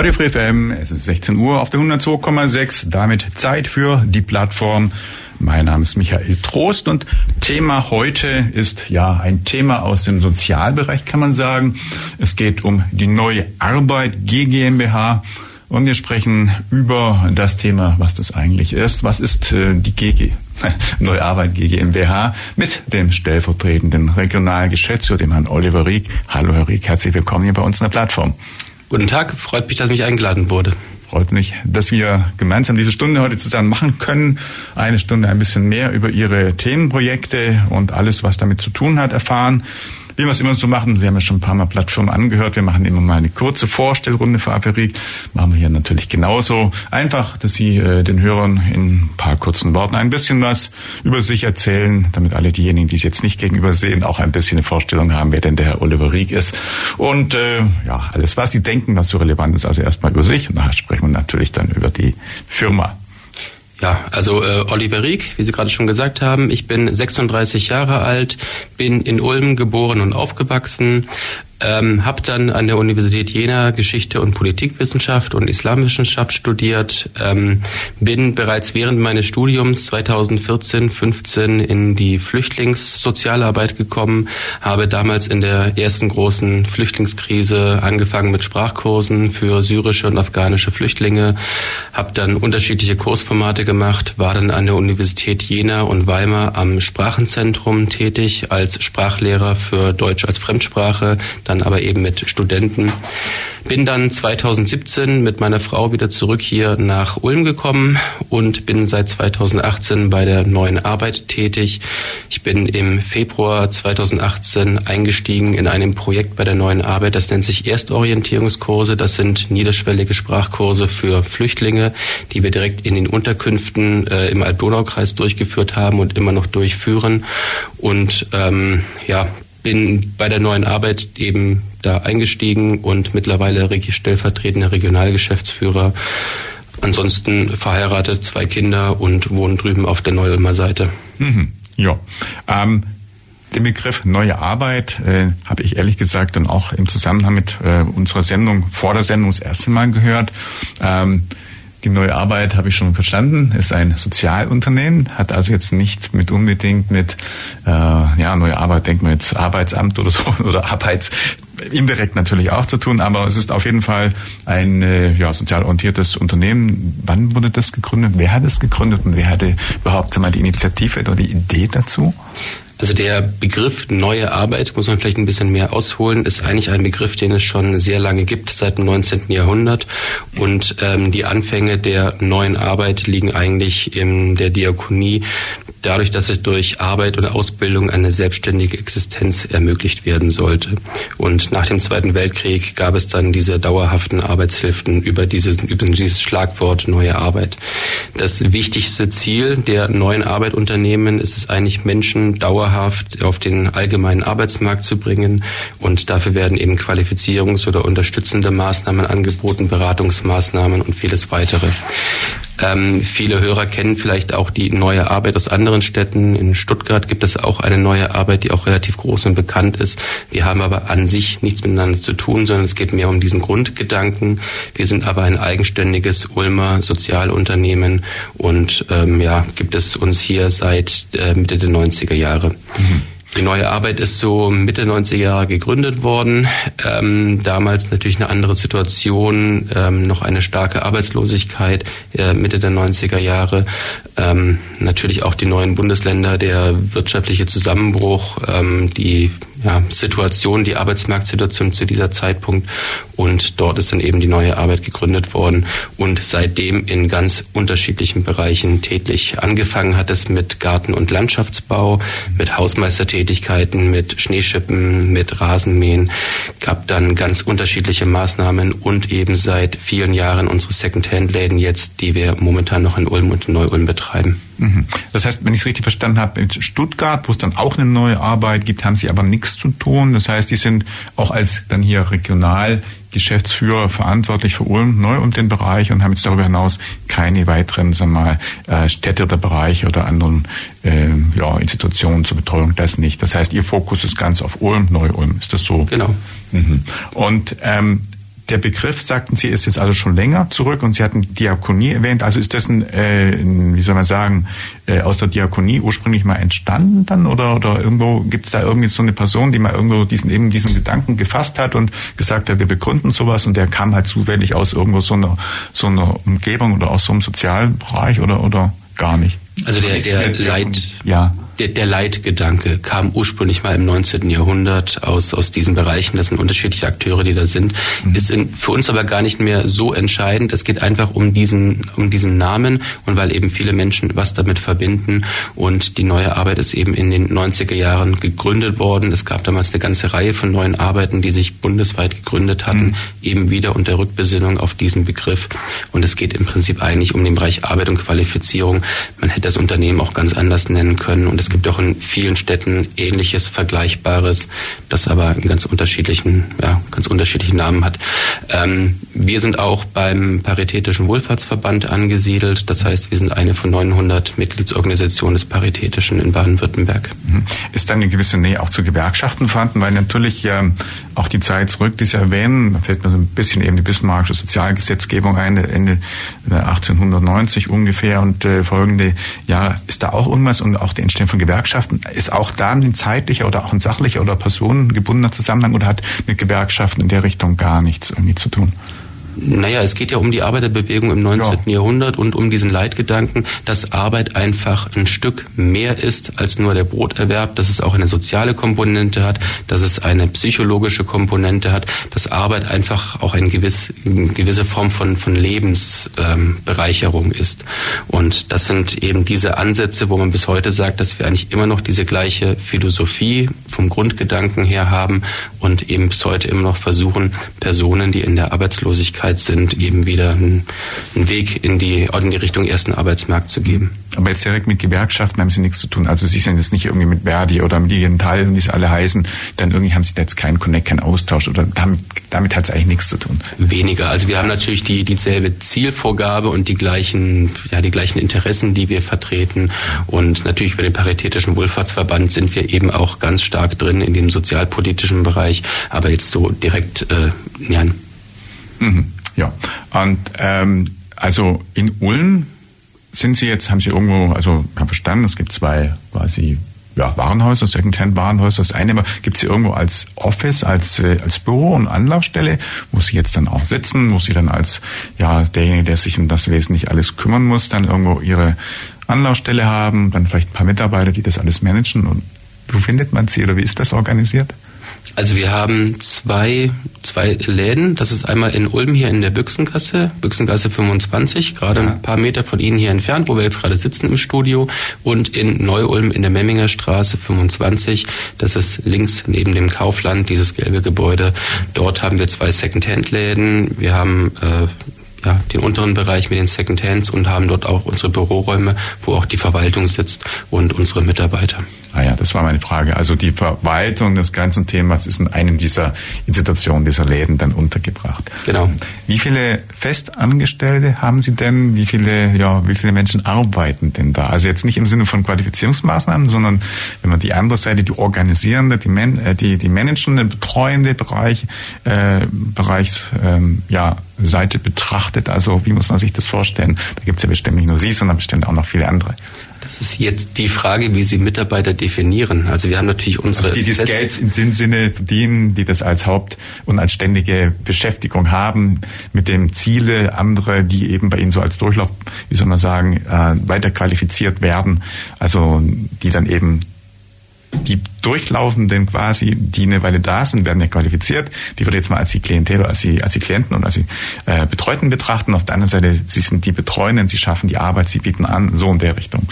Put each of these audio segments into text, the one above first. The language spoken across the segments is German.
Radio Free FM, es ist 16 Uhr auf der 102,6, damit Zeit für die Plattform. Mein Name ist Michael Trost und Thema heute ist ja ein Thema aus dem Sozialbereich, kann man sagen. Es geht um die neue Arbeit GmbH. Und wir sprechen über das Thema, was das eigentlich ist. Was ist äh, die GG, Neue Arbeit GmbH mit dem stellvertretenden Regionalgeschäftsführer, dem Herrn Oliver Rieck. Hallo Herr Rieck, herzlich willkommen hier bei uns in der Plattform. Guten Tag, freut mich, dass mich eingeladen wurde. Freut mich, dass wir gemeinsam diese Stunde heute zusammen machen können. Eine Stunde ein bisschen mehr über Ihre Themenprojekte und alles, was damit zu tun hat, erfahren wie wir es immer so machen, Sie haben ja schon ein paar Mal Plattformen angehört, wir machen immer mal eine kurze Vorstellrunde für Aperik, machen wir hier natürlich genauso. Einfach, dass Sie äh, den Hörern in ein paar kurzen Worten ein bisschen was über sich erzählen, damit alle diejenigen, die es jetzt nicht gegenüber sehen, auch ein bisschen eine Vorstellung haben, wer denn der Herr Oliver Rieck ist. Und äh, ja, alles, was Sie denken, was so relevant ist, also erstmal über sich und nachher sprechen wir natürlich dann über die Firma. Ja, also äh, Oliver Rieck, wie Sie gerade schon gesagt haben, ich bin 36 Jahre alt, bin in Ulm geboren und aufgewachsen, ähm, habe dann an der Universität Jena Geschichte und Politikwissenschaft und Islamwissenschaft studiert. Ähm, bin bereits während meines Studiums 2014, 15 in die Flüchtlingssozialarbeit gekommen. Habe damals in der ersten großen Flüchtlingskrise angefangen mit Sprachkursen für syrische und afghanische Flüchtlinge. Habe dann unterschiedliche Kursformate gemacht. War dann an der Universität Jena und Weimar am Sprachenzentrum tätig als Sprachlehrer für Deutsch als Fremdsprache dann aber eben mit Studenten. Bin dann 2017 mit meiner Frau wieder zurück hier nach Ulm gekommen und bin seit 2018 bei der neuen Arbeit tätig. Ich bin im Februar 2018 eingestiegen in einem Projekt bei der neuen Arbeit, das nennt sich Erstorientierungskurse. Das sind niederschwellige Sprachkurse für Flüchtlinge, die wir direkt in den Unterkünften äh, im Alb-Donau-Kreis durchgeführt haben und immer noch durchführen. Und ähm, ja, bin bei der neuen Arbeit eben da eingestiegen und mittlerweile stellvertretender Regionalgeschäftsführer. Ansonsten verheiratet, zwei Kinder und wohne drüben auf der Neu-Ulmer Seite. Mhm. Ja. Ähm, den Begriff neue Arbeit äh, habe ich ehrlich gesagt dann auch im Zusammenhang mit äh, unserer Sendung vor der Sendung das erste Mal gehört. Ähm, die neue Arbeit habe ich schon verstanden, ist ein Sozialunternehmen, hat also jetzt nicht mit unbedingt mit äh, ja neue Arbeit, denkt man jetzt Arbeitsamt oder so oder Arbeits indirekt natürlich auch zu tun, aber es ist auf jeden Fall ein äh, ja, sozial orientiertes Unternehmen. Wann wurde das gegründet? Wer hat es gegründet und wer hatte überhaupt mal die Initiative oder die Idee dazu? Also der Begriff neue Arbeit, muss man vielleicht ein bisschen mehr ausholen, ist eigentlich ein Begriff, den es schon sehr lange gibt, seit dem 19. Jahrhundert. Und ähm, die Anfänge der neuen Arbeit liegen eigentlich in der Diakonie, dadurch, dass es durch Arbeit und Ausbildung eine selbstständige Existenz ermöglicht werden sollte. Und nach dem Zweiten Weltkrieg gab es dann diese dauerhaften Arbeitshilfen über dieses, über dieses Schlagwort neue Arbeit. Das wichtigste Ziel der neuen Arbeitunternehmen ist es eigentlich, Menschen dauerhaft dauerhaft auf den allgemeinen Arbeitsmarkt zu bringen. Und dafür werden eben Qualifizierungs- oder unterstützende Maßnahmen angeboten, Beratungsmaßnahmen und vieles weitere. Ähm, viele Hörer kennen vielleicht auch die neue Arbeit aus anderen Städten. In Stuttgart gibt es auch eine neue Arbeit, die auch relativ groß und bekannt ist. Wir haben aber an sich nichts miteinander zu tun, sondern es geht mehr um diesen Grundgedanken. Wir sind aber ein eigenständiges Ulmer Sozialunternehmen und ähm, ja, gibt es uns hier seit äh, Mitte der 90er Jahre. Mhm. Die neue Arbeit ist so Mitte 90er Jahre gegründet worden. Ähm, damals natürlich eine andere Situation, ähm, noch eine starke Arbeitslosigkeit äh, Mitte der 90er Jahre. Ähm, natürlich auch die neuen Bundesländer, der wirtschaftliche Zusammenbruch, ähm, die ja, Situation, die Arbeitsmarktsituation zu dieser Zeitpunkt. Und dort ist dann eben die neue Arbeit gegründet worden und seitdem in ganz unterschiedlichen Bereichen tätig. Angefangen hat es mit Garten- und Landschaftsbau, mit Hausmeistertätigkeiten, mit Schneeschippen, mit Rasenmähen, gab dann ganz unterschiedliche Maßnahmen und eben seit vielen Jahren unsere Second-Hand-Läden jetzt, die wir momentan noch in Ulm und Neu-Ulm betreiben. Mhm. Das heißt, wenn ich es richtig verstanden habe, in Stuttgart, wo es dann auch eine neue Arbeit gibt, haben Sie aber nichts zu tun. Das heißt, die sind auch als dann hier regional Geschäftsführer verantwortlich für Ulm, neu um den Bereich und haben jetzt darüber hinaus keine weiteren, sagen wir mal, äh, Städte oder Bereiche oder anderen äh, ja, Institutionen zur Betreuung. Das nicht. Das heißt, Ihr Fokus ist ganz auf Ulm, Neu-Ulm. Ist das so? Genau. Mhm. Und ähm, der Begriff, sagten Sie, ist jetzt also schon länger zurück und Sie hatten Diakonie erwähnt. Also ist das ein, äh, wie soll man sagen, äh, aus der Diakonie ursprünglich mal entstanden dann oder, oder irgendwo gibt es da irgendwie so eine Person, die mal irgendwo diesen eben diesen Gedanken gefasst hat und gesagt hat, wir begründen sowas und der kam halt zufällig aus irgendwo so einer so einer Umgebung oder aus so einem sozialen Bereich oder oder gar nicht? Also der, der Leit, ja der, der Leitgedanke kam ursprünglich mal im 19. Jahrhundert aus, aus diesen Bereichen. Das sind unterschiedliche Akteure, die da sind. Mhm. Ist in, für uns aber gar nicht mehr so entscheidend. Es geht einfach um diesen, um diesen Namen und weil eben viele Menschen was damit verbinden. Und die neue Arbeit ist eben in den 90er Jahren gegründet worden. Es gab damals eine ganze Reihe von neuen Arbeiten, die sich bundesweit gegründet hatten, mhm. eben wieder unter Rückbesinnung auf diesen Begriff. Und es geht im Prinzip eigentlich um den Bereich Arbeit und Qualifizierung. Man hätte das Unternehmen auch ganz anders nennen können. Und es gibt auch in vielen Städten ähnliches, Vergleichbares, das aber in ganz unterschiedlichen, ja, ganz unterschiedlichen Namen hat. Ähm, wir sind auch beim Paritätischen Wohlfahrtsverband angesiedelt. Das heißt, wir sind eine von 900 Mitgliedsorganisationen des Paritätischen in Baden-Württemberg. Mhm. Ist dann eine gewisse Nähe auch zu Gewerkschaften vorhanden? Weil natürlich ähm, auch die Zeit zurück, die Sie erwähnen, da fällt mir so ein bisschen eben die bismarckische Sozialgesetzgebung ein, Ende 1890 ungefähr und äh, folgende Jahre. Ist da auch irgendwas und auch die Entstehung von Gewerkschaften, ist auch da ein zeitlicher oder auch ein sachlicher oder personengebundener Zusammenhang oder hat mit Gewerkschaften in der Richtung gar nichts irgendwie zu tun? Naja, es geht ja um die Arbeiterbewegung im 19. Ja. Jahrhundert und um diesen Leitgedanken, dass Arbeit einfach ein Stück mehr ist als nur der Broterwerb, dass es auch eine soziale Komponente hat, dass es eine psychologische Komponente hat, dass Arbeit einfach auch eine, gewiss, eine gewisse Form von, von Lebensbereicherung ähm, ist. Und das sind eben diese Ansätze, wo man bis heute sagt, dass wir eigentlich immer noch diese gleiche Philosophie vom Grundgedanken her haben und eben bis heute immer noch versuchen, Personen, die in der Arbeitslosigkeit Möglichkeit sind, eben wieder einen, Weg in die, in die Richtung ersten Arbeitsmarkt zu geben. Aber jetzt direkt mit Gewerkschaften haben Sie nichts zu tun. Also Sie sind jetzt nicht irgendwie mit Verdi oder mit ihren Teilen, wie sie alle heißen, dann irgendwie haben Sie da jetzt keinen Connect, keinen Austausch oder damit, damit hat es eigentlich nichts zu tun. Weniger. Also wir haben natürlich die dieselbe Zielvorgabe und die gleichen, ja, die gleichen Interessen, die wir vertreten. Und natürlich bei dem Paritätischen Wohlfahrtsverband sind wir eben auch ganz stark drin in dem sozialpolitischen Bereich, aber jetzt so direkt, äh, ja, Mhm. Ja, und ähm, also in Ulm sind Sie jetzt, haben Sie irgendwo, also haben verstanden, es gibt zwei quasi ja, Warenhäuser, Secondhand-Warenhäuser. Das eine gibt Sie irgendwo als Office, als, äh, als Büro und Anlaufstelle, wo Sie jetzt dann auch sitzen, wo Sie dann als ja derjenige, der sich um das wesentlich alles kümmern muss, dann irgendwo Ihre Anlaufstelle haben, dann vielleicht ein paar Mitarbeiter, die das alles managen. Und wo findet man sie oder wie ist das organisiert? Also wir haben zwei, zwei Läden. Das ist einmal in Ulm hier in der Büchsengasse, Büchsengasse 25, gerade ja. ein paar Meter von Ihnen hier entfernt, wo wir jetzt gerade sitzen im Studio. Und in Neu-Ulm in der Memminger Straße 25. Das ist links neben dem Kaufland, dieses gelbe Gebäude. Dort haben wir zwei Second-Hand-Läden. Wir haben äh, ja, den unteren Bereich mit den Second Hands und haben dort auch unsere Büroräume, wo auch die Verwaltung sitzt und unsere Mitarbeiter. Ah ja, das war meine Frage. Also die Verwaltung des ganzen Themas ist in einem dieser Institutionen, dieser Läden dann untergebracht. Genau. Wie viele Festangestellte haben Sie denn? Wie viele, ja, wie viele Menschen arbeiten denn da? Also jetzt nicht im Sinne von Qualifizierungsmaßnahmen, sondern wenn man die andere Seite, die organisierende, die, Man äh, die, die managende, betreuende Bereich, äh, Bereich, ähm, ja, Seite betrachtet. Also wie muss man sich das vorstellen? Da gibt es ja bestimmt nicht nur Sie, sondern bestimmt auch noch viele andere. Das ist jetzt die Frage, wie Sie Mitarbeiter definieren. Also wir haben natürlich unsere... Also die, die das Geld in dem Sinne verdienen, die das als Haupt- und als ständige Beschäftigung haben, mit dem Ziele, andere, die eben bei Ihnen so als Durchlauf, wie soll man sagen, äh, weiter qualifiziert werden, also die dann eben die Durchlaufenden quasi, die eine Weile da sind, werden ja qualifiziert. Die würde jetzt mal als die Klientel, als die, als die Klienten und als die äh, Betreuten betrachten. Auf der anderen Seite, sie sind die Betreuenden, sie schaffen die Arbeit, sie bieten an, so in der Richtung.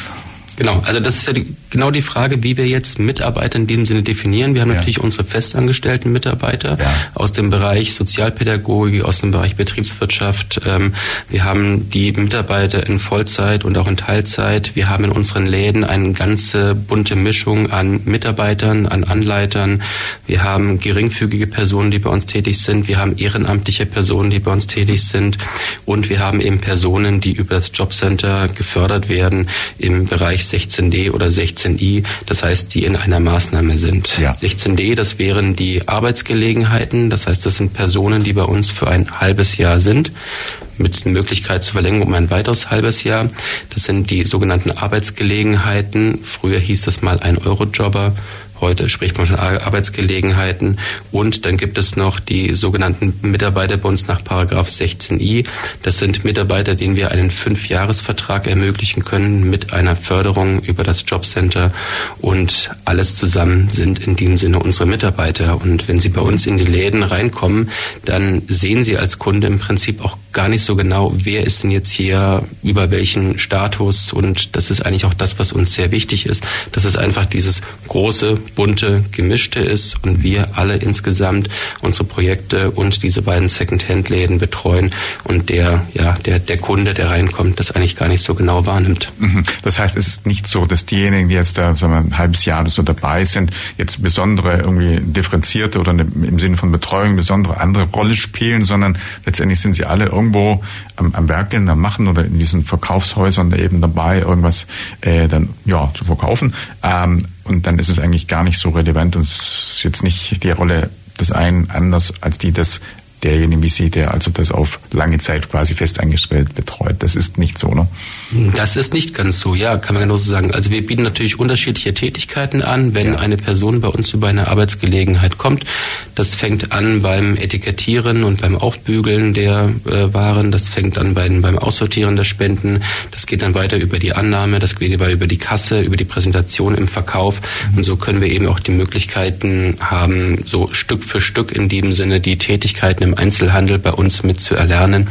Genau, also das ist ja die, genau die Frage, wie wir jetzt Mitarbeiter in diesem Sinne definieren. Wir haben ja. natürlich unsere festangestellten Mitarbeiter ja. aus dem Bereich Sozialpädagogik, aus dem Bereich Betriebswirtschaft. Ähm, wir haben die Mitarbeiter in Vollzeit und auch in Teilzeit. Wir haben in unseren Läden eine ganze bunte Mischung an Mitarbeitern, an Anleitern. Wir haben geringfügige Personen, die bei uns tätig sind. Wir haben ehrenamtliche Personen, die bei uns tätig sind. Und wir haben eben Personen, die über das Jobcenter gefördert werden im Bereich 16D oder 16I, das heißt, die in einer Maßnahme sind. Ja. 16D, das wären die Arbeitsgelegenheiten, das heißt, das sind Personen, die bei uns für ein halbes Jahr sind mit Möglichkeit zur Verlängerung um ein weiteres halbes Jahr. Das sind die sogenannten Arbeitsgelegenheiten. Früher hieß das mal ein Eurojobber. Heute spricht man von Arbeitsgelegenheiten. Und dann gibt es noch die sogenannten Mitarbeiter nach Paragraph 16i. Das sind Mitarbeiter, denen wir einen Fünfjahresvertrag ermöglichen können mit einer Förderung über das Jobcenter. Und alles zusammen sind in dem Sinne unsere Mitarbeiter. Und wenn Sie bei uns in die Läden reinkommen, dann sehen Sie als Kunde im Prinzip auch gar nicht so genau, wer ist denn jetzt hier über welchen Status. Und das ist eigentlich auch das, was uns sehr wichtig ist. Das ist einfach dieses große bunte, gemischte ist und wir alle insgesamt unsere Projekte und diese beiden Second-Hand-Läden betreuen und der, ja, der, der Kunde, der reinkommt, das eigentlich gar nicht so genau wahrnimmt. Mhm. Das heißt, es ist nicht so, dass diejenigen, die jetzt da sagen wir, ein halbes Jahr so dabei sind, jetzt besondere irgendwie differenzierte oder im Sinne von Betreuung besondere andere Rolle spielen, sondern letztendlich sind sie alle irgendwo am, am Werkeln, am Machen oder in diesen Verkaufshäusern eben dabei, irgendwas äh, dann ja zu verkaufen. Ähm, und dann ist es eigentlich gar nicht so relevant und es ist jetzt nicht die Rolle des einen anders als die des derjenige wie Sie, der also das auf lange Zeit quasi fest eingestellt betreut. Das ist nicht so, ne? Das ist nicht ganz so, ja, kann man genauso sagen. Also wir bieten natürlich unterschiedliche Tätigkeiten an, wenn ja. eine Person bei uns über eine Arbeitsgelegenheit kommt. Das fängt an beim Etikettieren und beim Aufbügeln der äh, Waren, das fängt an beim, beim Aussortieren der Spenden, das geht dann weiter über die Annahme, das geht über die Kasse, über die Präsentation im Verkauf. Mhm. Und so können wir eben auch die Möglichkeiten haben, so Stück für Stück in dem Sinne die Tätigkeiten im Einzelhandel bei uns mit zu erlernen.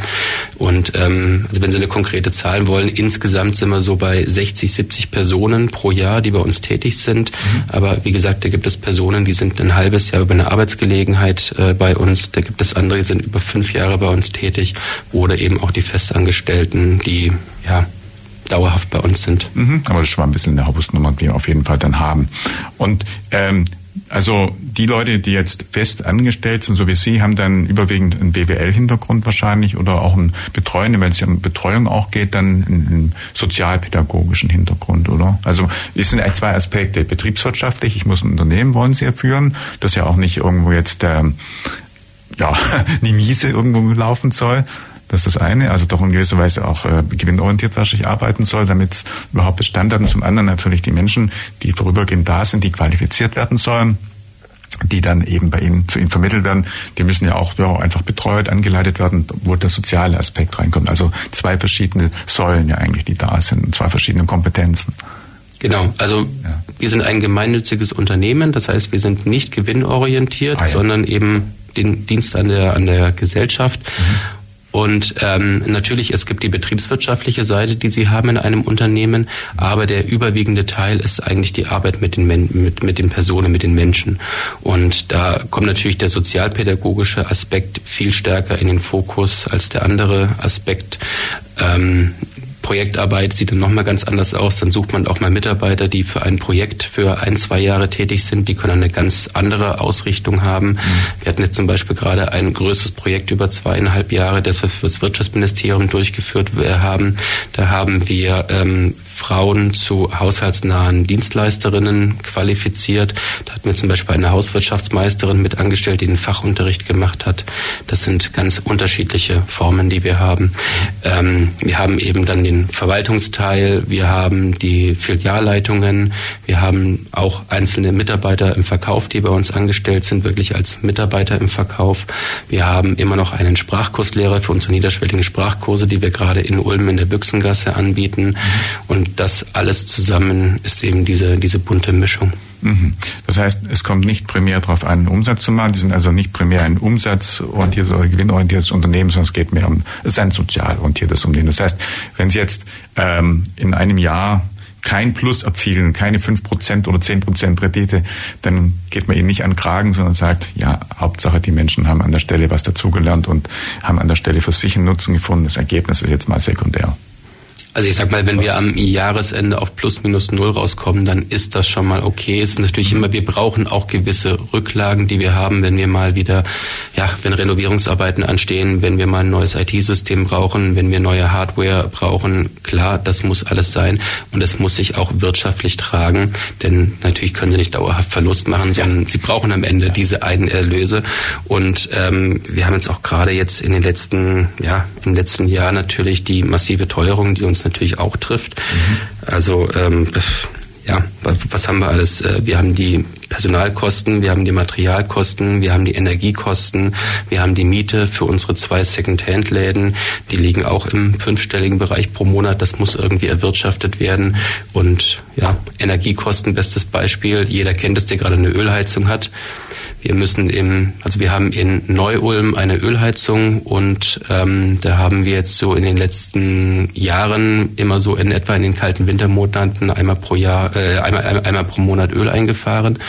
Und ähm, also wenn Sie eine konkrete Zahl wollen, insgesamt sind wir so bei 60, 70 Personen pro Jahr, die bei uns tätig sind. Mhm. Aber wie gesagt, da gibt es Personen, die sind ein halbes Jahr über eine Arbeitsgelegenheit äh, bei uns. Da gibt es andere, die sind über fünf Jahre bei uns tätig. Oder eben auch die Festangestellten, die ja dauerhaft bei uns sind. Mhm, aber das ist schon mal ein bisschen eine Hauptnummer, die wir auf jeden Fall dann haben. Und ähm, also die Leute, die jetzt fest angestellt sind, so wie Sie, haben dann überwiegend einen BWL-Hintergrund wahrscheinlich oder auch einen Betreuenden, wenn es um Betreuung auch geht, dann einen sozialpädagogischen Hintergrund, oder? Also es sind zwei Aspekte. Betriebswirtschaftlich, ich muss ein Unternehmen, wollen Sie ja führen, das ja auch nicht irgendwo jetzt ähm, ja, die Miese irgendwo laufen soll. Das ist das eine, also doch in gewisser Weise auch äh, gewinnorientiert wahrscheinlich arbeiten soll, damit es überhaupt Bestand hat. Und zum anderen natürlich die Menschen, die vorübergehend da sind, die qualifiziert werden sollen die dann eben bei Ihnen zu Ihnen vermittelt werden, die müssen ja auch ja, einfach betreut, angeleitet werden, wo der soziale Aspekt reinkommt. Also zwei verschiedene Säulen ja eigentlich, die da sind, zwei verschiedene Kompetenzen. Genau, also ja. wir sind ein gemeinnütziges Unternehmen, das heißt, wir sind nicht gewinnorientiert, ah, ja. sondern eben den Dienst an der, an der Gesellschaft. Mhm. Und ähm, natürlich, es gibt die betriebswirtschaftliche Seite, die Sie haben in einem Unternehmen, aber der überwiegende Teil ist eigentlich die Arbeit mit den, Men mit, mit den Personen, mit den Menschen. Und da kommt natürlich der sozialpädagogische Aspekt viel stärker in den Fokus als der andere Aspekt. Ähm, Projektarbeit sieht dann nochmal ganz anders aus. Dann sucht man auch mal Mitarbeiter, die für ein Projekt für ein, zwei Jahre tätig sind. Die können eine ganz andere Ausrichtung haben. Mhm. Wir hatten jetzt zum Beispiel gerade ein größeres Projekt über zweieinhalb Jahre, das wir für das Wirtschaftsministerium durchgeführt haben. Da haben wir ähm, Frauen zu haushaltsnahen Dienstleisterinnen qualifiziert. Da hatten wir zum Beispiel eine Hauswirtschaftsmeisterin mit angestellt, die den Fachunterricht gemacht hat. Das sind ganz unterschiedliche Formen, die wir haben. Ähm, wir haben eben dann den Verwaltungsteil, wir haben die Filialleitungen, wir haben auch einzelne Mitarbeiter im Verkauf, die bei uns angestellt sind, wirklich als Mitarbeiter im Verkauf. Wir haben immer noch einen Sprachkurslehrer für unsere niederschwelligen Sprachkurse, die wir gerade in Ulm in der Büchsengasse anbieten. Und das alles zusammen ist eben diese, diese bunte Mischung. Mhm. Das heißt, es kommt nicht primär darauf an, Umsatz zu machen. Die sind also nicht primär ein umsatzorientiertes oder gewinnorientiertes Unternehmen, sondern es geht mehr um, es ist ein sozialorientiertes Unternehmen. Das heißt, wenn Sie jetzt ähm, in einem Jahr kein Plus erzielen, keine fünf Prozent oder zehn Prozent Rendite, dann geht man ihnen nicht an den Kragen, sondern sagt, ja, Hauptsache die Menschen haben an der Stelle was dazugelernt und haben an der Stelle für sich einen Nutzen gefunden. Das Ergebnis ist jetzt mal sekundär. Also ich sag mal, wenn wir am Jahresende auf plus minus null rauskommen, dann ist das schon mal okay. Es ist natürlich immer, wir brauchen auch gewisse Rücklagen, die wir haben, wenn wir mal wieder, ja, wenn Renovierungsarbeiten anstehen, wenn wir mal ein neues IT-System brauchen, wenn wir neue Hardware brauchen. Klar, das muss alles sein und es muss sich auch wirtschaftlich tragen, denn natürlich können sie nicht dauerhaft Verlust machen, sondern ja. sie brauchen am Ende diese Eigenerlöse. Und ähm, wir haben jetzt auch gerade jetzt in den letzten, ja, im letzten Jahr natürlich die massive Teuerung, die uns natürlich auch trifft. Mhm. Also ähm, ja, was haben wir alles? Äh, wir haben die Personalkosten, wir haben die Materialkosten, wir haben die Energiekosten, wir haben die Miete für unsere zwei Second-Hand-Läden. Die liegen auch im fünfstelligen Bereich pro Monat. Das muss irgendwie erwirtschaftet werden. Und ja, Energiekosten, bestes Beispiel. Jeder kennt es, der gerade eine Ölheizung hat. Wir müssen im, also wir haben in Neu-Ulm eine Ölheizung und ähm, da haben wir jetzt so in den letzten Jahren immer so in etwa in den kalten Wintermonaten einmal pro Jahr, äh, einmal, einmal, einmal pro Monat Öl eingefahren.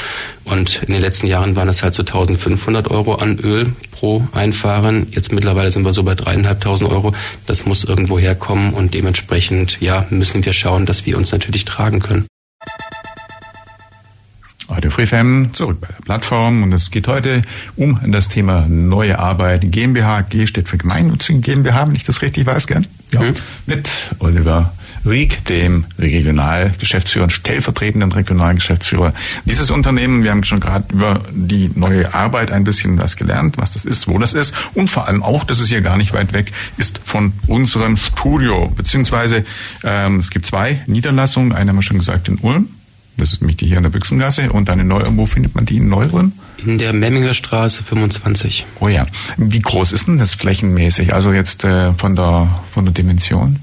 Und in den letzten Jahren waren es halt so 1500 Euro an Öl pro Einfahren. Jetzt mittlerweile sind wir so bei dreieinhalbtausend Euro. Das muss irgendwo herkommen und dementsprechend, ja, müssen wir schauen, dass wir uns natürlich tragen können. Radio FreeFM zurück bei der Plattform und es geht heute um das Thema neue Arbeit. GmbH, G steht für Gemeinnützige GmbH, wenn ich das richtig weiß, gern. Ja. Mhm. Mit Oliver Rieck, dem Regionalgeschäftsführer und stellvertretenden Regionalgeschäftsführer dieses Unternehmen. Wir haben schon gerade über die neue Arbeit ein bisschen was gelernt, was das ist, wo das ist und vor allem auch, dass es hier gar nicht weit weg ist von unserem Studio. Beziehungsweise ähm, es gibt zwei Niederlassungen, eine haben wir schon gesagt in Ulm das ist nämlich die hier in der Büchsengasse. Und dann in Neu wo findet man die in Neuren? In der Memminger Straße 25. Oh ja. Wie groß ist denn das flächenmäßig? Also jetzt äh, von der von der Dimension?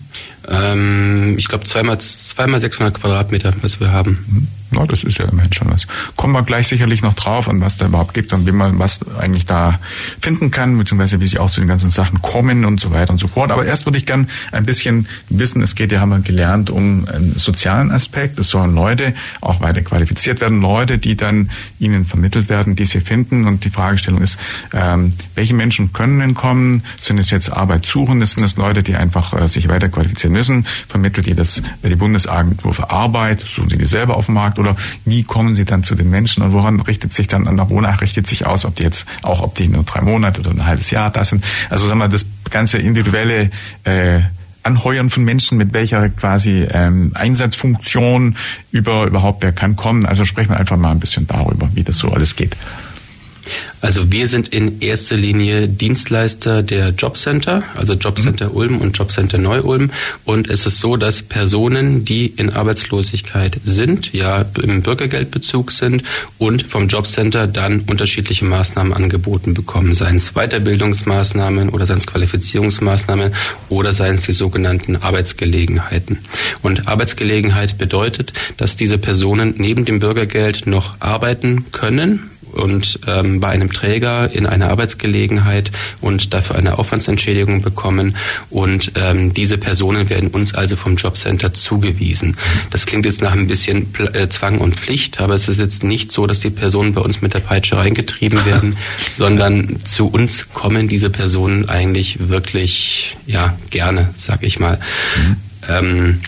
Ähm, ich glaube zweimal zweimal 600 Quadratmeter, was wir haben. Mhm. Na, das ist ja immerhin schon was. Kommen wir gleich sicherlich noch drauf, an was da überhaupt gibt und wie man was eigentlich da finden kann, beziehungsweise wie sie auch zu den ganzen Sachen kommen und so weiter und so fort. Aber erst würde ich gern ein bisschen wissen, es geht ja, haben wir gelernt, um einen sozialen Aspekt. Es sollen Leute auch weiter qualifiziert werden, Leute, die dann ihnen vermittelt werden, die sie finden. Und die Fragestellung ist, ähm, welche Menschen können denn kommen? Sind es jetzt Arbeitssuchende? Sind es Leute, die einfach äh, sich weiter qualifizieren müssen? Vermittelt die das die Bundesagentur für Arbeit? Suchen sie die selber auf dem Markt? Oder wie kommen sie dann zu den Menschen und woran richtet sich dann, wonach richtet sich aus, ob die jetzt auch, ob die nur drei Monate oder ein halbes Jahr da sind. Also sagen wir, das ganze individuelle äh, Anheuern von Menschen, mit welcher quasi ähm, Einsatzfunktion über überhaupt wer kann kommen. Also sprechen wir einfach mal ein bisschen darüber, wie das so alles geht. Also wir sind in erster Linie Dienstleister der Jobcenter, also Jobcenter mhm. Ulm und Jobcenter Neu-Ulm. Und es ist so, dass Personen, die in Arbeitslosigkeit sind, ja im Bürgergeldbezug sind und vom Jobcenter dann unterschiedliche Maßnahmen angeboten bekommen, seien es Weiterbildungsmaßnahmen oder seien es Qualifizierungsmaßnahmen oder seien es die sogenannten Arbeitsgelegenheiten. Und Arbeitsgelegenheit bedeutet, dass diese Personen neben dem Bürgergeld noch arbeiten können, und ähm, bei einem Träger in einer Arbeitsgelegenheit und dafür eine Aufwandsentschädigung bekommen. Und ähm, diese Personen werden uns also vom Jobcenter zugewiesen. Das klingt jetzt nach ein bisschen äh, Zwang und Pflicht, aber es ist jetzt nicht so, dass die Personen bei uns mit der Peitsche reingetrieben werden, sondern zu uns kommen diese Personen eigentlich wirklich ja gerne, sag ich mal. Mhm. Ähm,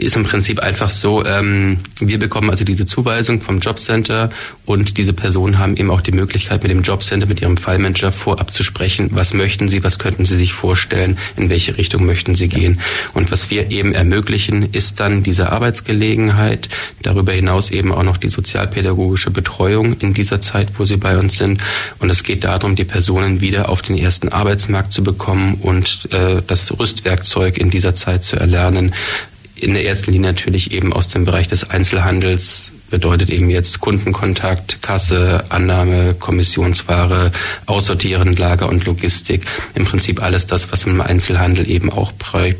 ist im Prinzip einfach so, ähm, wir bekommen also diese Zuweisung vom Jobcenter und diese Personen haben eben auch die Möglichkeit, mit dem Jobcenter, mit ihrem Fallmanager vorab zu sprechen, was möchten sie, was könnten sie sich vorstellen, in welche Richtung möchten sie gehen. Und was wir eben ermöglichen, ist dann diese Arbeitsgelegenheit, darüber hinaus eben auch noch die sozialpädagogische Betreuung in dieser Zeit, wo sie bei uns sind. Und es geht darum, die Personen wieder auf den ersten Arbeitsmarkt zu bekommen und äh, das Rüstwerkzeug in dieser Zeit zu erlernen, in der ersten Linie natürlich eben aus dem Bereich des Einzelhandels bedeutet eben jetzt Kundenkontakt, Kasse, Annahme, Kommissionsware, Aussortieren, Lager und Logistik. Im Prinzip alles das, was im Einzelhandel eben auch, äh,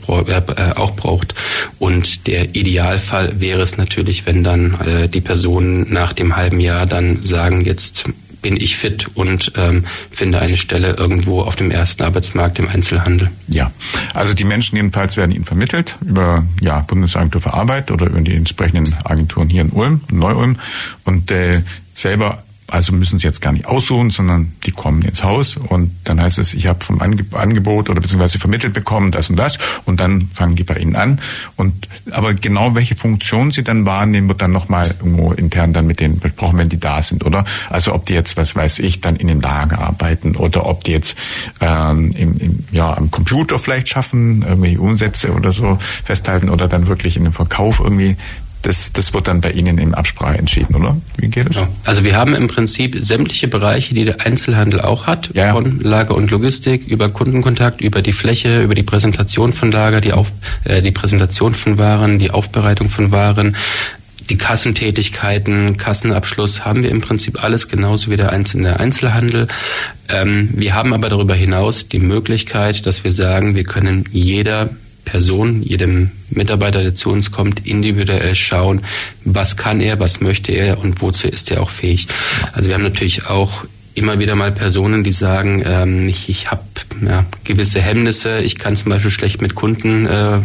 auch braucht. Und der Idealfall wäre es natürlich, wenn dann äh, die Personen nach dem halben Jahr dann sagen, jetzt bin ich fit und ähm, finde eine Stelle irgendwo auf dem ersten Arbeitsmarkt im Einzelhandel. Ja, also die Menschen jedenfalls werden ihnen vermittelt über ja, Bundesagentur für Arbeit oder über die entsprechenden Agenturen hier in Ulm, Neu-Ulm und äh, selber also müssen sie jetzt gar nicht aussuchen, sondern die kommen ins Haus und dann heißt es, ich habe vom Angebot oder beziehungsweise vermittelt bekommen das und das und dann fangen die bei ihnen an. Und aber genau welche Funktion sie dann wahrnehmen, wird dann nochmal irgendwo intern dann mit denen besprochen, wenn die da sind, oder? Also ob die jetzt, was weiß ich, dann in dem Lager arbeiten oder ob die jetzt ähm, im, im, ja, am Computer vielleicht schaffen, irgendwelche Umsätze oder so festhalten oder dann wirklich in dem Verkauf irgendwie das, das wird dann bei Ihnen in Absprache entschieden, oder? Wie geht es? Ja. Also wir haben im Prinzip sämtliche Bereiche, die der Einzelhandel auch hat, ja, ja. von Lager und Logistik über Kundenkontakt, über die Fläche, über die Präsentation von Lager, die, Auf, äh, die Präsentation von Waren, die Aufbereitung von Waren, die Kassentätigkeiten, Kassenabschluss haben wir im Prinzip alles genauso wie der einzelne Einzelhandel. Ähm, wir haben aber darüber hinaus die Möglichkeit, dass wir sagen, wir können jeder Person, jedem Mitarbeiter, der zu uns kommt, individuell schauen, was kann er, was möchte er und wozu ist er auch fähig. Also wir haben natürlich auch immer wieder mal Personen, die sagen, ähm, ich, ich habe ja, gewisse Hemmnisse, ich kann zum Beispiel schlecht mit Kunden äh,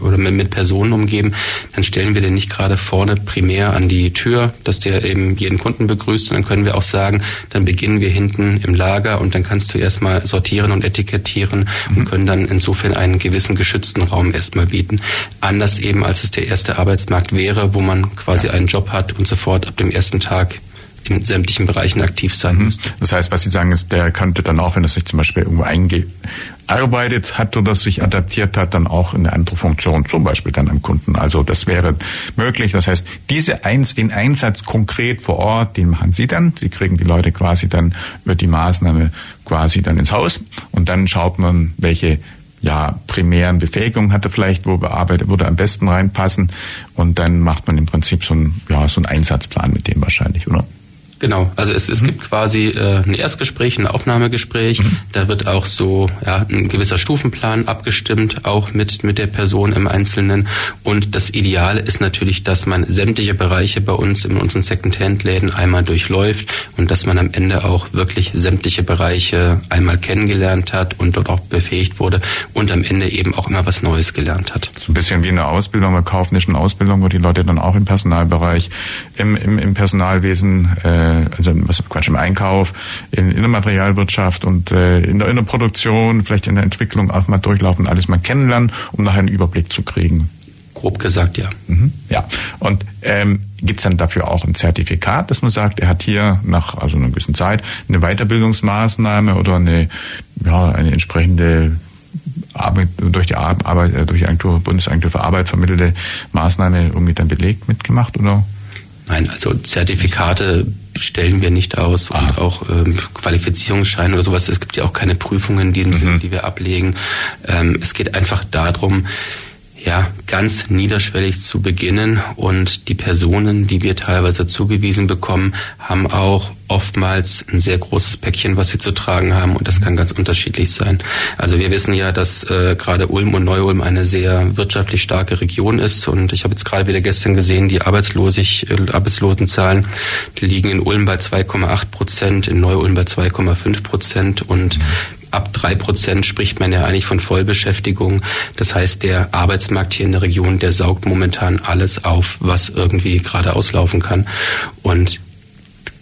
oder mit, mit Personen umgeben, dann stellen wir den nicht gerade vorne primär an die Tür, dass der eben jeden Kunden begrüßt, und dann können wir auch sagen, dann beginnen wir hinten im Lager und dann kannst du erstmal sortieren und etikettieren mhm. und können dann insofern einen gewissen geschützten Raum erstmal bieten. Anders eben, als es der erste Arbeitsmarkt wäre, wo man quasi ja. einen Job hat und sofort ab dem ersten Tag in sämtlichen Bereichen aktiv sein mhm. müsste. Das heißt, was Sie sagen, ist, der könnte dann auch, wenn er sich zum Beispiel irgendwo eingearbeitet hat oder sich adaptiert hat, dann auch in eine andere Funktion, zum Beispiel dann am Kunden. Also das wäre möglich. Das heißt, diese eins, den Einsatz konkret vor Ort, den machen Sie dann. Sie kriegen die Leute quasi dann über die Maßnahme quasi dann ins Haus und dann schaut man, welche ja, primären Befähigungen hat er vielleicht, wo bearbeitet, würde am besten reinpassen. Und dann macht man im Prinzip so ein, ja, so einen Einsatzplan mit dem wahrscheinlich, oder? Genau, also es, es mhm. gibt quasi äh, ein Erstgespräch, ein Aufnahmegespräch. Mhm. Da wird auch so ja, ein gewisser Stufenplan abgestimmt, auch mit, mit der Person im Einzelnen. Und das Ideale ist natürlich, dass man sämtliche Bereiche bei uns in unseren Second-Hand-Läden einmal durchläuft und dass man am Ende auch wirklich sämtliche Bereiche einmal kennengelernt hat und dort auch befähigt wurde und am Ende eben auch immer was Neues gelernt hat. So ein bisschen wie eine Ausbildung, eine kaufmännischen Ausbildung, wo die Leute dann auch im Personalbereich, im, im, im Personalwesen äh, also was Quatsch im Einkauf, in, in der Materialwirtschaft und äh, in, der, in der Produktion, vielleicht in der Entwicklung auch mal durchlaufen, alles mal kennenlernen, um nachher einen Überblick zu kriegen. Grob gesagt, ja. Mhm, ja. Und ähm, gibt es dann dafür auch ein Zertifikat, dass man sagt, er hat hier nach also einer gewissen Zeit eine Weiterbildungsmaßnahme oder eine, ja, eine entsprechende Arbeit, durch die Arbeit, äh, durch die Agentur, Bundesagentur für Arbeit vermittelte Maßnahme irgendwie dann belegt mitgemacht oder? Nein, also Zertifikate stellen wir nicht aus ah. und auch ähm, Qualifizierungsscheine oder sowas. Es gibt ja auch keine Prüfungen in diesem mhm. Sinne, die wir ablegen. Ähm, es geht einfach darum, ja, ganz niederschwellig zu beginnen. Und die Personen, die wir teilweise zugewiesen bekommen, haben auch oftmals ein sehr großes Päckchen, was sie zu tragen haben. Und das kann ganz unterschiedlich sein. Also wir wissen ja, dass äh, gerade Ulm und Neu-Ulm eine sehr wirtschaftlich starke Region ist. Und ich habe jetzt gerade wieder gestern gesehen, die Arbeitslosig, äh, Arbeitslosenzahlen die liegen in Ulm bei 2,8 Prozent, in Neu-Ulm bei 2,5 Prozent. Und ab drei Prozent spricht man ja eigentlich von Vollbeschäftigung. Das heißt, der Arbeitsmarkt hier in der Region, der saugt momentan alles auf, was irgendwie gerade auslaufen kann. Und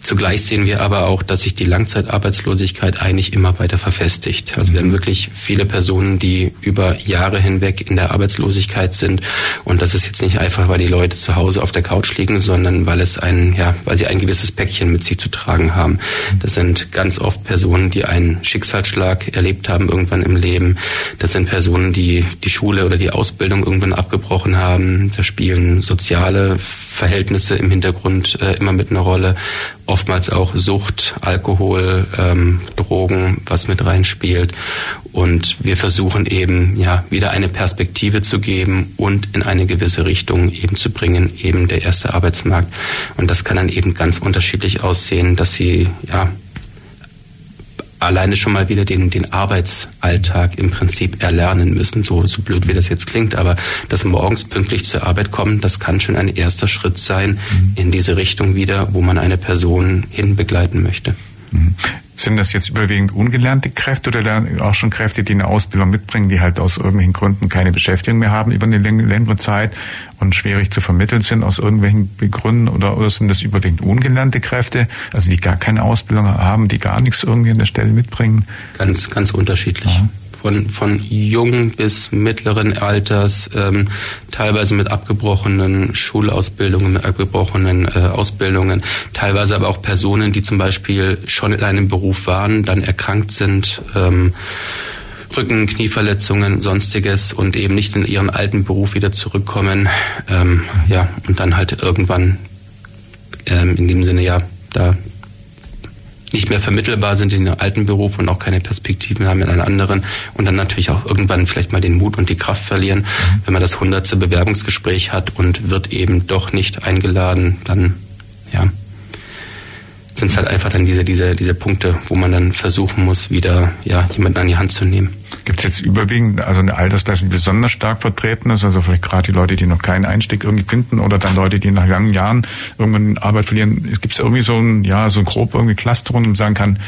Zugleich sehen wir aber auch, dass sich die Langzeitarbeitslosigkeit eigentlich immer weiter verfestigt. Also wir haben wirklich viele Personen, die über Jahre hinweg in der Arbeitslosigkeit sind. Und das ist jetzt nicht einfach, weil die Leute zu Hause auf der Couch liegen, sondern weil es ein, ja, weil sie ein gewisses Päckchen mit sich zu tragen haben. Das sind ganz oft Personen, die einen Schicksalsschlag erlebt haben irgendwann im Leben. Das sind Personen, die die Schule oder die Ausbildung irgendwann abgebrochen haben. Da spielen soziale Verhältnisse im Hintergrund äh, immer mit einer Rolle oftmals auch Sucht, Alkohol, ähm, Drogen, was mit reinspielt. Und wir versuchen eben ja wieder eine Perspektive zu geben und in eine gewisse Richtung eben zu bringen, eben der erste Arbeitsmarkt. Und das kann dann eben ganz unterschiedlich aussehen, dass sie ja alleine schon mal wieder den, den Arbeitsalltag im Prinzip erlernen müssen, so, so blöd wie das jetzt klingt, aber das morgens pünktlich zur Arbeit kommen, das kann schon ein erster Schritt sein mhm. in diese Richtung wieder, wo man eine Person hin begleiten möchte. Sind das jetzt überwiegend ungelernte Kräfte oder auch schon Kräfte, die eine Ausbildung mitbringen, die halt aus irgendwelchen Gründen keine Beschäftigung mehr haben über eine längere Zeit und schwierig zu vermitteln sind aus irgendwelchen Gründen oder, oder sind das überwiegend ungelernte Kräfte, also die gar keine Ausbildung haben, die gar nichts irgendwie an der Stelle mitbringen? Ganz, ganz unterschiedlich. Ja von, von jungen bis mittleren Alters, ähm, teilweise mit abgebrochenen Schulausbildungen, mit abgebrochenen äh, Ausbildungen, teilweise aber auch Personen, die zum Beispiel schon in einem Beruf waren, dann erkrankt sind, ähm, Rücken, Knieverletzungen, sonstiges und eben nicht in ihren alten Beruf wieder zurückkommen, ähm, ja, und dann halt irgendwann ähm, in dem Sinne ja da nicht mehr vermittelbar sind in einem alten Beruf und auch keine Perspektiven haben in einem anderen und dann natürlich auch irgendwann vielleicht mal den Mut und die Kraft verlieren, mhm. wenn man das hundertste Bewerbungsgespräch hat und wird eben doch nicht eingeladen, dann ja sind es halt einfach dann diese, diese, diese Punkte, wo man dann versuchen muss, wieder ja, jemanden an die Hand zu nehmen. Gibt es jetzt überwiegend also eine Altersklasse, die besonders stark vertreten ist, also vielleicht gerade die Leute, die noch keinen Einstieg irgendwie finden oder dann Leute, die nach langen Jahren irgendwann Arbeit verlieren. Gibt es irgendwie so ein, ja, so ein grob irgendwie Clusterung und sagen kann,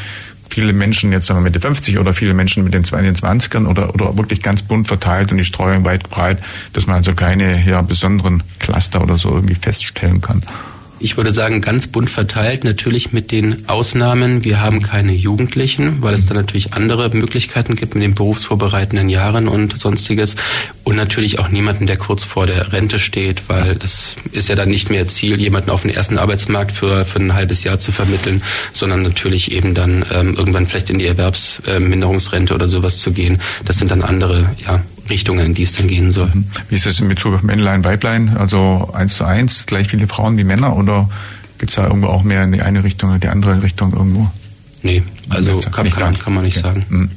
viele Menschen jetzt sagen wir Mitte 50 oder viele Menschen mit den 20ern oder, oder wirklich ganz bunt verteilt und die Streuung weit breit, dass man also keine ja, besonderen Cluster oder so irgendwie feststellen kann ich würde sagen, ganz bunt verteilt, natürlich mit den Ausnahmen. Wir haben keine Jugendlichen, weil es da natürlich andere Möglichkeiten gibt mit den berufsvorbereitenden Jahren und sonstiges. Und natürlich auch niemanden, der kurz vor der Rente steht, weil das ist ja dann nicht mehr Ziel, jemanden auf den ersten Arbeitsmarkt für, für ein halbes Jahr zu vermitteln, sondern natürlich eben dann ähm, irgendwann vielleicht in die Erwerbsminderungsrente oder sowas zu gehen. Das sind dann andere ja, Richtungen, in die es dann gehen soll. Mhm. Wie ist es in Bezug auf Männlein, Weiblein? Also eins zu eins, gleich viele Frauen wie Männer oder gibt es da irgendwo auch mehr in die eine Richtung oder die andere Richtung irgendwo? Nee, also kann, kann, man, kann man nicht okay. sagen.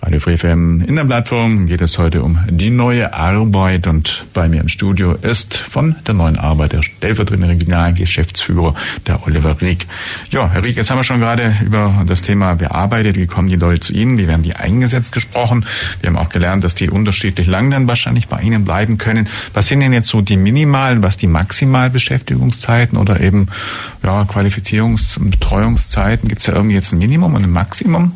Radio Free FM in der Plattform geht es heute um die neue Arbeit und bei mir im Studio ist von der neuen Arbeit der stellvertretende Regionalgeschäftsführer, der Oliver Rieck. Ja, Herr Rieck, jetzt haben wir schon gerade über das Thema, wer arbeitet, wie kommen die Leute zu Ihnen, wie werden die eingesetzt gesprochen. Wir haben auch gelernt, dass die unterschiedlich lang dann wahrscheinlich bei Ihnen bleiben können. Was sind denn jetzt so die minimalen, was die maximal Beschäftigungszeiten oder eben ja, Qualifizierungs- und Betreuungszeiten? Gibt es ja irgendwie jetzt ein Minimum und ein Maximum?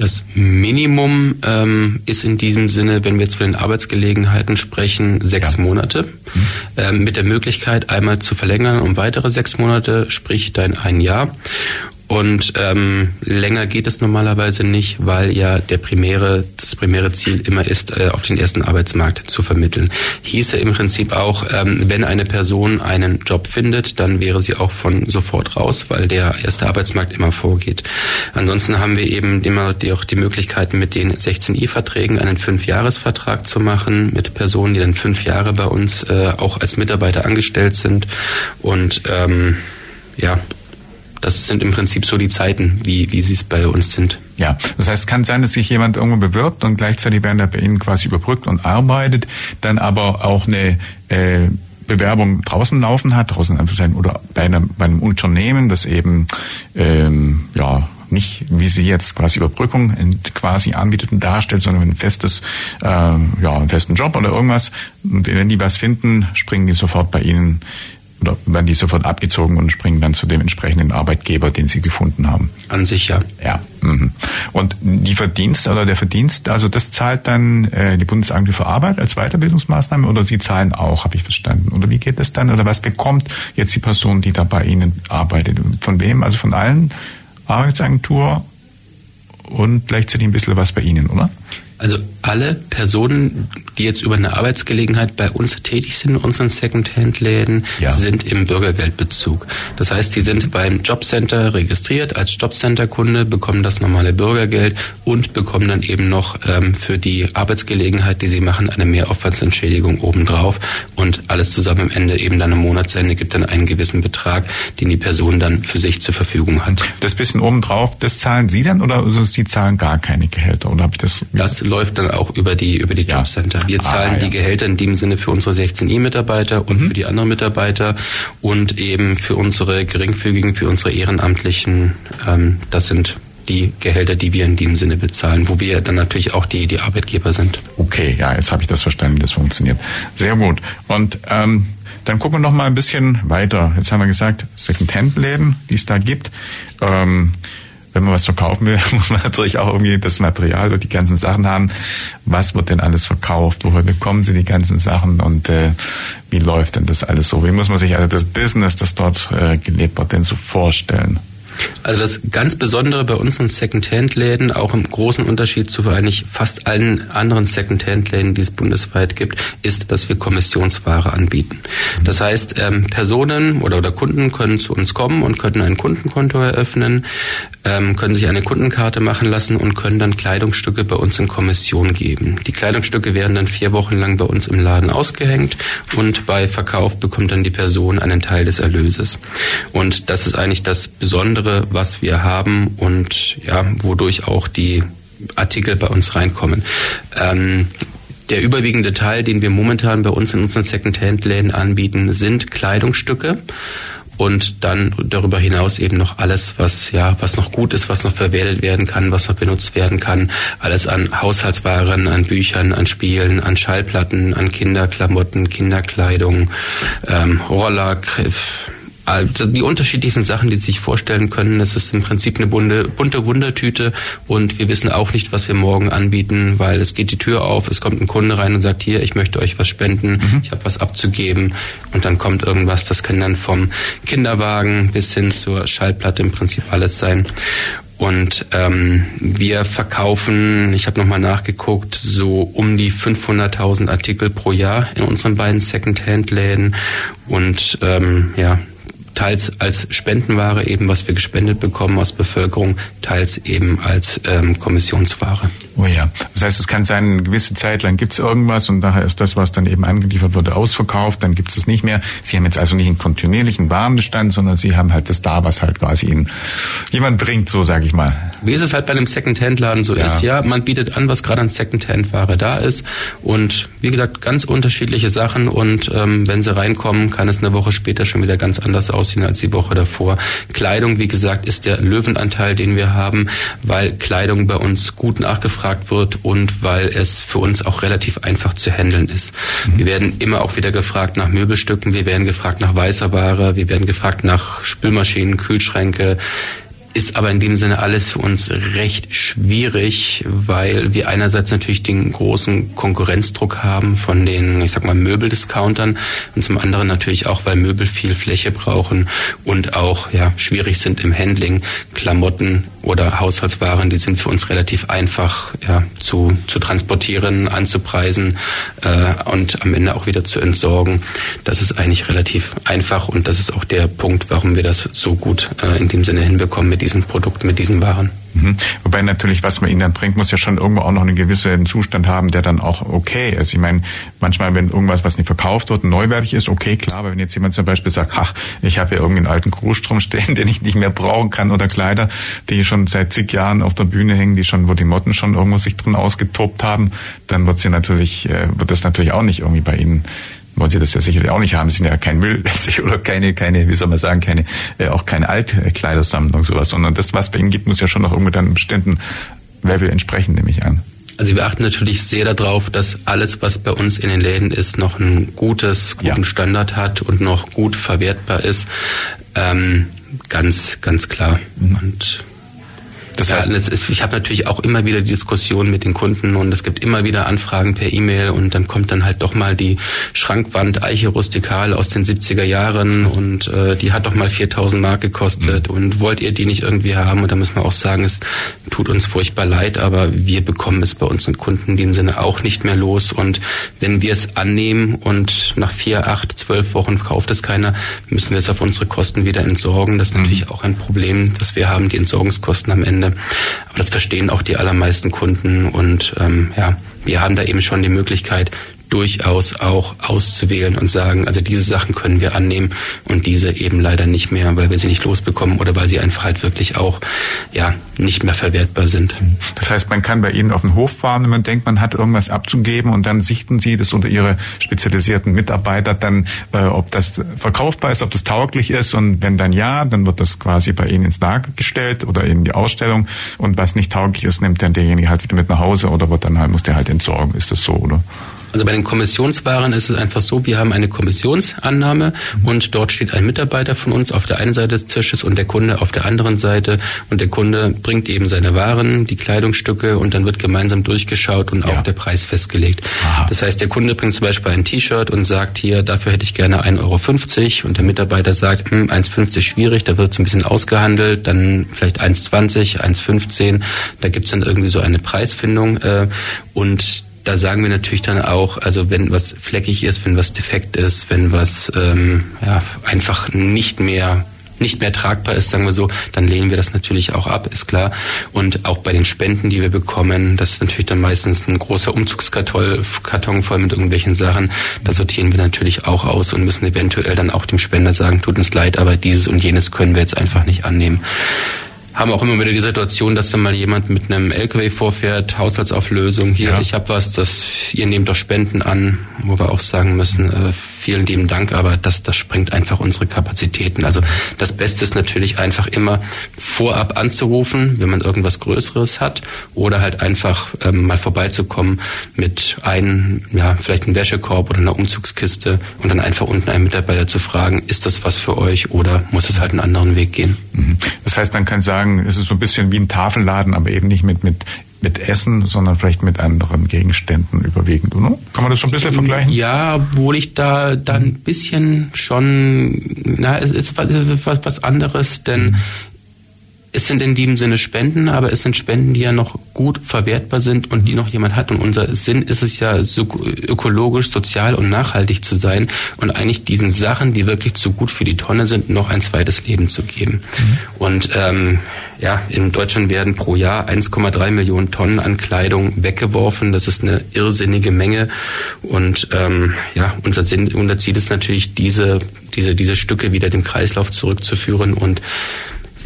Das Minimum ähm, ist in diesem Sinne, wenn wir jetzt von den Arbeitsgelegenheiten sprechen, sechs ja. Monate. Mhm. Ähm, mit der Möglichkeit, einmal zu verlängern um weitere sechs Monate, sprich dann ein Jahr. Und ähm, länger geht es normalerweise nicht, weil ja der primäre, das primäre Ziel immer ist, äh, auf den ersten Arbeitsmarkt zu vermitteln. Hieße im Prinzip auch, ähm, wenn eine Person einen Job findet, dann wäre sie auch von sofort raus, weil der erste Arbeitsmarkt immer vorgeht. Ansonsten haben wir eben immer die, auch die Möglichkeiten, mit den 16i-Verträgen einen Fünfjahresvertrag zu machen, mit Personen, die dann fünf Jahre bei uns äh, auch als Mitarbeiter angestellt sind. Und ähm, ja, das sind im Prinzip so die Zeiten, wie, wie sie es bei uns sind. Ja, das heißt, es kann sein, dass sich jemand irgendwo bewirbt und gleichzeitig während er bei Ihnen quasi überbrückt und arbeitet, dann aber auch eine äh, Bewerbung draußen laufen hat, draußen sein oder bei einem, bei einem Unternehmen, das eben ähm, ja nicht, wie sie jetzt quasi Überbrückung quasi anbietet und darstellt, sondern ein festes, äh, ja, einen festen Job oder irgendwas. Und wenn die was finden, springen die sofort bei Ihnen oder werden die sofort abgezogen und springen dann zu dem entsprechenden Arbeitgeber, den sie gefunden haben? An sich ja. Ja. Mhm. Und die Verdienst oder der Verdienst, also das zahlt dann äh, die Bundesagentur für Arbeit als Weiterbildungsmaßnahme oder Sie zahlen auch, habe ich verstanden? Oder wie geht das dann? Oder was bekommt jetzt die Person, die da bei Ihnen arbeitet? Von wem? Also von allen Arbeitsagentur und gleichzeitig ein bisschen was bei Ihnen, oder? Also alle Personen, die jetzt über eine Arbeitsgelegenheit bei uns tätig sind in unseren Secondhand-Läden, ja. sind im Bürgergeldbezug. Das heißt, die sind beim Jobcenter registriert als Jobcenter-Kunde, bekommen das normale Bürgergeld und bekommen dann eben noch ähm, für die Arbeitsgelegenheit, die sie machen, eine Mehraufwandsentschädigung obendrauf und alles zusammen am Ende eben dann am Monatsende gibt dann einen gewissen Betrag, den die Person dann für sich zur Verfügung hat. Das bisschen obendrauf, das zahlen Sie dann oder Sie zahlen gar keine Gehälter oder habe ich das? Das läuft dann auch über die, über die Jobcenter. Wir ah, zahlen ah, ja. die Gehälter in dem Sinne für unsere 16 E-Mitarbeiter und mhm. für die anderen Mitarbeiter und eben für unsere geringfügigen, für unsere Ehrenamtlichen. Ähm, das sind die Gehälter, die wir in dem Sinne bezahlen, wo wir dann natürlich auch die, die Arbeitgeber sind. Okay, ja, jetzt habe ich das verstanden, wie das funktioniert. Sehr gut. Und ähm, dann gucken wir noch mal ein bisschen weiter. Jetzt haben wir gesagt, Second-Hand-Läden, die es da gibt. Ähm, wenn man was verkaufen will, muss man natürlich auch irgendwie das Material oder die ganzen Sachen haben. Was wird denn alles verkauft? Woher bekommen Sie die ganzen Sachen? Und äh, wie läuft denn das alles so? Wie muss man sich also das Business, das dort äh, gelebt wird, denn so vorstellen? Also das ganz Besondere bei unseren Second-Hand-Läden, auch im großen Unterschied zu eigentlich fast allen anderen Second-Hand-Läden, die es bundesweit gibt, ist, dass wir Kommissionsware anbieten. Das heißt, ähm, Personen oder, oder Kunden können zu uns kommen und können ein Kundenkonto eröffnen, ähm, können sich eine Kundenkarte machen lassen und können dann Kleidungsstücke bei uns in Kommission geben. Die Kleidungsstücke werden dann vier Wochen lang bei uns im Laden ausgehängt und bei Verkauf bekommt dann die Person einen Teil des Erlöses. Und das ist eigentlich das Besondere, was wir haben und ja, wodurch auch die Artikel bei uns reinkommen. Ähm, der überwiegende Teil, den wir momentan bei uns in unseren Second-Hand-Läden anbieten, sind Kleidungsstücke und dann darüber hinaus eben noch alles, was ja, was noch gut ist, was noch verwertet werden kann, was noch benutzt werden kann, alles an Haushaltswaren, an Büchern, an Spielen, an Schallplatten, an Kinderklamotten, Kinderkleidung, ähm, Roller, also die unterschiedlichsten Sachen, die Sie sich vorstellen können. Es ist im Prinzip eine bunte, bunte Wundertüte und wir wissen auch nicht, was wir morgen anbieten, weil es geht die Tür auf, es kommt ein Kunde rein und sagt, hier, ich möchte euch was spenden, mhm. ich habe was abzugeben und dann kommt irgendwas, das kann dann vom Kinderwagen bis hin zur Schallplatte im Prinzip alles sein. Und ähm, wir verkaufen, ich habe nochmal nachgeguckt, so um die 500.000 Artikel pro Jahr in unseren beiden Second-Hand-Läden. Und ähm, ja, teils als Spendenware eben, was wir gespendet bekommen aus Bevölkerung, teils eben als ähm, Kommissionsware. Oh ja, das heißt, es kann sein, eine gewisse Zeit lang gibt es irgendwas und daher ist das, was dann eben angeliefert wurde, ausverkauft, dann gibt es es nicht mehr. Sie haben jetzt also nicht einen kontinuierlichen Warenbestand, sondern Sie haben halt das da, was halt quasi Ihnen jemand bringt, so sage ich mal. Wie es halt bei einem Second-Hand-Laden so ja. ist, ja, man bietet an, was gerade an Second-Hand-Ware da ist und wie gesagt, ganz unterschiedliche Sachen und ähm, wenn sie reinkommen, kann es eine Woche später schon wieder ganz anders aussehen als die Woche davor. Kleidung, wie gesagt, ist der Löwenanteil, den wir haben, weil Kleidung bei uns gut nachgefragt wird und weil es für uns auch relativ einfach zu handeln ist. Mhm. Wir werden immer auch wieder gefragt nach Möbelstücken, wir werden gefragt nach weißer Ware, wir werden gefragt nach Spülmaschinen, Kühlschränke, ist aber in dem Sinne alles für uns recht schwierig, weil wir einerseits natürlich den großen Konkurrenzdruck haben von den, ich sag mal, Möbeldiscountern und zum anderen natürlich auch, weil Möbel viel Fläche brauchen und auch ja schwierig sind im Handling. Klamotten oder Haushaltswaren, die sind für uns relativ einfach ja, zu, zu transportieren, anzupreisen äh, und am Ende auch wieder zu entsorgen. Das ist eigentlich relativ einfach und das ist auch der Punkt, warum wir das so gut äh, in dem Sinne hinbekommen mit diesen Produkten, mit diesen Waren. Mhm. Wobei natürlich, was man ihnen dann bringt, muss ja schon irgendwo auch noch einen gewissen Zustand haben, der dann auch okay ist. Ich meine, manchmal, wenn irgendwas, was nicht verkauft wird, neuwertig ist, okay, klar, aber wenn jetzt jemand zum Beispiel sagt, ach, ich habe hier irgendeinen alten Großstrom stehen, den ich nicht mehr brauchen kann oder Kleider, die schon seit zig Jahren auf der Bühne hängen, die schon, wo die Motten schon irgendwo sich drin ausgetobt haben, dann wird sie natürlich, äh, wird das natürlich auch nicht irgendwie bei ihnen wollen Sie das ja sicherlich auch nicht haben. Sie sind ja kein Müll oder keine, keine, wie soll man sagen, keine, äh, auch keine Altkleidersammlung sowas, sondern das, was bei Ihnen gibt, muss ja schon noch einem bestimmten Level entsprechen, nehme ich an. Also wir achten natürlich sehr darauf, dass alles, was bei uns in den Läden ist, noch ein gutes, guten ja. Standard hat und noch gut verwertbar ist. Ähm, ganz, ganz klar. Mhm. Und Das heißt, ja, ich habe natürlich auch immer wieder die Diskussion mit den Kunden und es gibt immer wieder Anfragen per E-Mail und dann kommt dann halt doch mal die Schrankwand Eiche rustikal aus den 70er Jahren und äh, die hat doch mal 4000 Mark gekostet mhm. und wollt ihr die nicht irgendwie haben? Und da muss man auch sagen, es tut uns furchtbar leid, aber wir bekommen es bei unseren Kunden in dem Sinne auch nicht mehr los und wenn wir es annehmen und nach vier, acht, zwölf Wochen kauft es keiner, müssen wir es auf unsere Kosten wieder entsorgen. Das ist mhm. natürlich auch ein Problem, das wir haben, die Entsorgungskosten am Ende. Aber das verstehen auch die allermeisten Kunden und ähm, ja, wir haben da eben schon die Möglichkeit, durchaus auch auszuwählen und sagen, also diese Sachen können wir annehmen und diese eben leider nicht mehr, weil wir sie nicht losbekommen oder weil sie einfach halt wirklich auch ja nicht mehr verwertbar sind. Das heißt, man kann bei Ihnen auf den Hof fahren und man denkt, man hat irgendwas abzugeben und dann sichten Sie das unter Ihre spezialisierten Mitarbeiter dann, äh, ob das verkaufbar ist, ob das tauglich ist und wenn dann ja, dann wird das quasi bei Ihnen ins Lager gestellt oder in die Ausstellung und was nicht tauglich ist, nimmt dann derjenige halt wieder mit nach Hause oder wird dann halt, muss der halt entsorgen. Ist das so, oder? Also bei den Kommissionswaren ist es einfach so, wir haben eine Kommissionsannahme und dort steht ein Mitarbeiter von uns auf der einen Seite des Tisches und der Kunde auf der anderen Seite und der Kunde bringt eben seine Waren, die Kleidungsstücke und dann wird gemeinsam durchgeschaut und ja. auch der Preis festgelegt. Aha. Das heißt, der Kunde bringt zum Beispiel ein T-Shirt und sagt hier, dafür hätte ich gerne 1,50 Euro und der Mitarbeiter sagt, hm, 1,50 schwierig, da wird es ein bisschen ausgehandelt, dann vielleicht 1,20, 1,15, da gibt es dann irgendwie so eine Preisfindung äh, und da sagen wir natürlich dann auch, also wenn was fleckig ist, wenn was defekt ist, wenn was ähm, ja, einfach nicht mehr nicht mehr tragbar ist, sagen wir so, dann lehnen wir das natürlich auch ab, ist klar. Und auch bei den Spenden, die wir bekommen, das ist natürlich dann meistens ein großer Umzugskarton voll mit irgendwelchen Sachen. Da sortieren wir natürlich auch aus und müssen eventuell dann auch dem Spender sagen, tut uns leid, aber dieses und jenes können wir jetzt einfach nicht annehmen haben auch immer wieder die Situation, dass dann mal jemand mit einem LKW vorfährt, Haushaltsauflösung, hier, ja. ich habe was, das ihr nehmt doch Spenden an, wo wir auch sagen müssen, äh, vielen lieben Dank, aber das, das sprengt einfach unsere Kapazitäten. Also das Beste ist natürlich einfach immer vorab anzurufen, wenn man irgendwas Größeres hat oder halt einfach ähm, mal vorbeizukommen mit einem, ja, vielleicht einem Wäschekorb oder einer Umzugskiste und dann einfach unten einen Mitarbeiter zu fragen, ist das was für euch oder muss es halt einen anderen Weg gehen? Mhm. Das heißt, man kann sagen, es ist so ein bisschen wie ein Tafelladen, aber eben nicht mit, mit mit Essen, sondern vielleicht mit anderen Gegenständen überwiegend, oder? Kann man das so ein bisschen vergleichen? Ja, obwohl ich da dann ein bisschen schon, na, es ist was, was anderes, denn es sind in diesem Sinne Spenden, aber es sind Spenden, die ja noch gut verwertbar sind und die noch jemand hat. Und unser Sinn ist es ja, so ökologisch, sozial und nachhaltig zu sein und eigentlich diesen Sachen, die wirklich zu gut für die Tonne sind, noch ein zweites Leben zu geben. Mhm. Und ähm, ja, in Deutschland werden pro Jahr 1,3 Millionen Tonnen an Kleidung weggeworfen. Das ist eine irrsinnige Menge. Und ähm, ja, unser Sinn, unser Ziel ist natürlich, diese, diese, diese Stücke wieder dem Kreislauf zurückzuführen und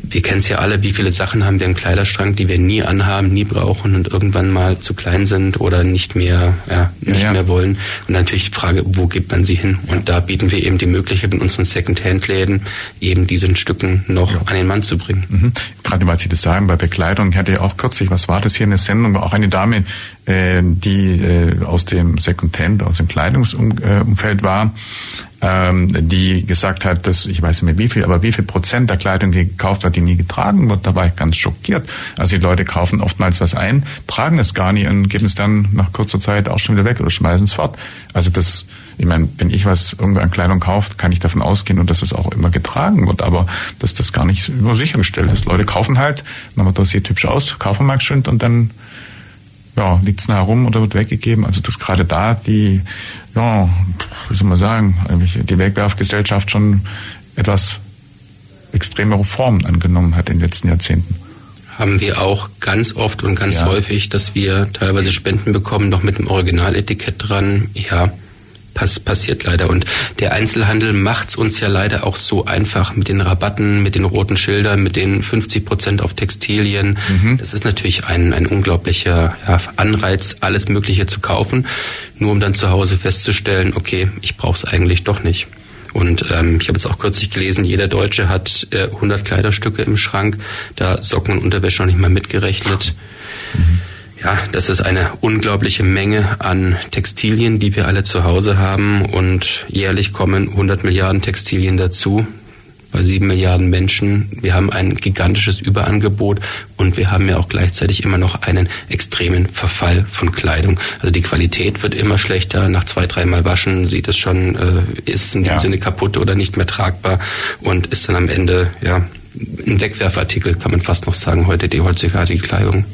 wir kennen es ja alle, wie viele Sachen haben wir im Kleiderschrank, die wir nie anhaben, nie brauchen und irgendwann mal zu klein sind oder nicht mehr, ja, nicht ja, ja. mehr wollen. Und natürlich die Frage, wo gibt man sie hin? Und da bieten wir eben die Möglichkeit, in unseren Second-Hand-Läden eben diesen Stücken noch ja. an den Mann zu bringen. Mhm. Gerade weil Sie das sagen, bei Bekleidung, ich hatte ja auch kürzlich, was war das hier, eine Sendung, auch eine Dame, äh, die äh, aus dem Second-Hand, aus dem Kleidungsumfeld war, ähm, die gesagt hat, dass ich weiß nicht mehr wie viel, aber wie viel Prozent der Kleidung, die gekauft wird, die nie getragen wird, da war ich ganz schockiert. Also die Leute kaufen oftmals was ein, tragen es gar nicht und geben es dann nach kurzer Zeit auch schon wieder weg oder schmeißen es fort. Also das, ich meine, wenn ich was irgendwo an Kleidung kaufe, kann ich davon ausgehen und dass es auch immer getragen wird, aber dass das gar nicht nur sichergestellt ist. Leute kaufen halt, dann das sieht hübsch aus, kaufen mal geschwind und dann ja, liegt es nachher rum oder wird weggegeben. Also dass gerade da die, ja, wie soll man sagen, die Wegwerfgesellschaft schon etwas extremere Formen angenommen hat in den letzten Jahrzehnten. Haben wir auch ganz oft und ganz ja. häufig, dass wir teilweise Spenden bekommen, noch mit dem Originaletikett dran. Ja, pass passiert leider. Und der Einzelhandel macht's uns ja leider auch so einfach mit den Rabatten, mit den roten Schildern, mit den 50 Prozent auf Textilien. Mhm. Das ist natürlich ein, ein unglaublicher ja, Anreiz, alles Mögliche zu kaufen, nur um dann zu Hause festzustellen, okay, ich brauche es eigentlich doch nicht. Und ähm, ich habe jetzt auch kürzlich gelesen, jeder Deutsche hat äh, 100 Kleiderstücke im Schrank, da Socken und Unterwäsche noch nicht mal mitgerechnet. Mhm. Ja, das ist eine unglaubliche Menge an Textilien, die wir alle zu Hause haben und jährlich kommen 100 Milliarden Textilien dazu. bei sieben Milliarden Menschen. Wir haben ein gigantisches Überangebot und wir haben ja auch gleichzeitig immer noch einen extremen Verfall von Kleidung. Also die Qualität wird immer schlechter. Nach zwei, dreimal Waschen sieht es schon, äh, ist in dem ja. Sinne kaputt oder nicht mehr tragbar und ist dann am Ende ja ein Wegwerfartikel, kann man fast noch sagen, heute die heutzutage Kleidung.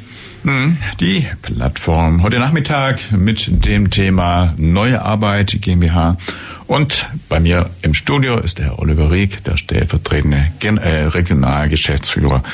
Die Plattform. Heute Nachmittag mit dem Thema Neue Arbeit GmbH und bei mir im Studio ist der Herr Oliver Rieck, der stellvertretende äh, Regionalgeschäftsführer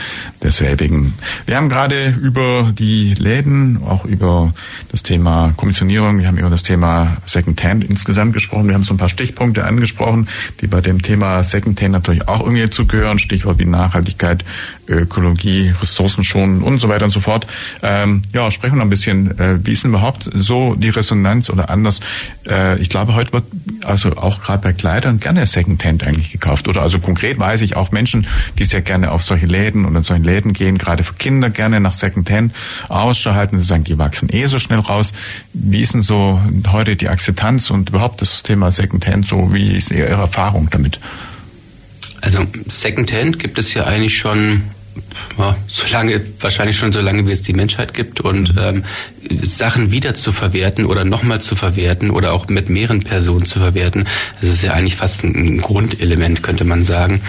desselbigen. Wir haben gerade über die Läden, auch über das Thema Kommissionierung, wir haben über das Thema Secondhand insgesamt gesprochen. Wir haben so ein paar Stichpunkte angesprochen, die bei dem Thema Secondhand natürlich auch irgendwie zugehören. Stichwort wie Nachhaltigkeit, Ökologie, Ressourcenschonen und so weiter und so fort. Ähm, ja, sprechen wir noch ein bisschen. Äh, wie ist denn überhaupt so die Resonanz oder anders? Äh, ich glaube, heute wird also auch gerade bei Kleidern gerne Secondhand eigentlich gekauft. Oder also konkret weiß ich auch Menschen, die sehr gerne auf solche Läden und in solchen Läden gehen, gerade für Kinder gerne nach Secondhand Ausschau halten. Sie sagen, die wachsen eh so schnell raus. Wie ist denn so heute die Akzeptanz und überhaupt das Thema Secondhand so? Wie ist Ihre Erfahrung damit? Also Secondhand gibt es ja eigentlich schon ja, so lange, wahrscheinlich schon so lange, wie es die Menschheit gibt und mhm. ähm, Sachen wieder zu verwerten oder nochmal zu verwerten oder auch mit mehreren Personen zu verwerten, das ist ja eigentlich fast ein Grundelement, könnte man sagen.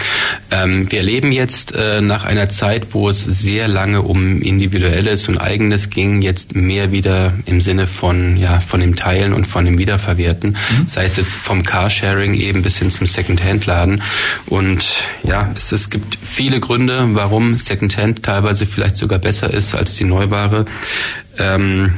Ähm, wir erleben jetzt äh, nach einer Zeit, wo es sehr lange um Individuelles und Eigenes ging, jetzt mehr wieder im Sinne von, ja, von dem Teilen und von dem Wiederverwerten, mhm. sei es jetzt vom Carsharing eben bis hin zum Second-Hand-Laden. Und ja, es, es gibt viele Gründe, warum Secondhand teilweise vielleicht sogar besser ist als die Neuware. Ähm,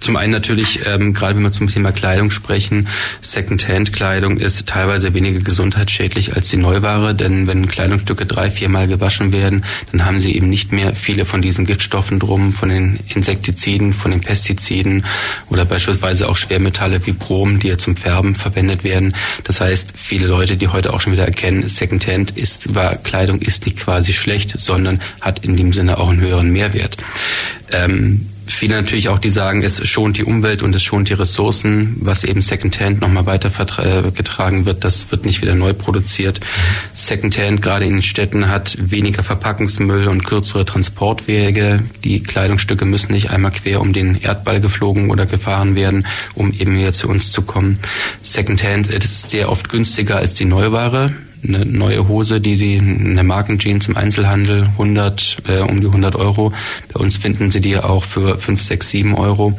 zum einen natürlich, ähm, gerade wenn wir zum Thema Kleidung sprechen, Secondhand-Kleidung ist teilweise weniger gesundheitsschädlich als die Neuware, denn wenn Kleidungsstücke drei, viermal gewaschen werden, dann haben sie eben nicht mehr viele von diesen Giftstoffen drum, von den Insektiziden, von den Pestiziden oder beispielsweise auch Schwermetalle wie Brom, die ja zum Färben verwendet werden. Das heißt, viele Leute, die heute auch schon wieder erkennen, Secondhand ist, war, Kleidung ist nicht quasi schlecht, sondern hat in dem Sinne auch einen höheren Mehrwert. Ähm, viele natürlich auch, die sagen, es schont die Umwelt und es schont die Ressourcen, was eben Secondhand nochmal weitergetragen wird, das wird nicht wieder neu produziert. Secondhand gerade in den Städten hat weniger Verpackungsmüll und kürzere Transportwege. Die Kleidungsstücke müssen nicht einmal quer um den Erdball geflogen oder gefahren werden, um eben hier zu uns zu kommen. Secondhand ist sehr oft günstiger als die Neuware eine neue Hose, die Sie in der Markenjeans im Einzelhandel 100 äh, um die 100 Euro. Bei uns finden Sie die auch für 5, 6, 7 Euro.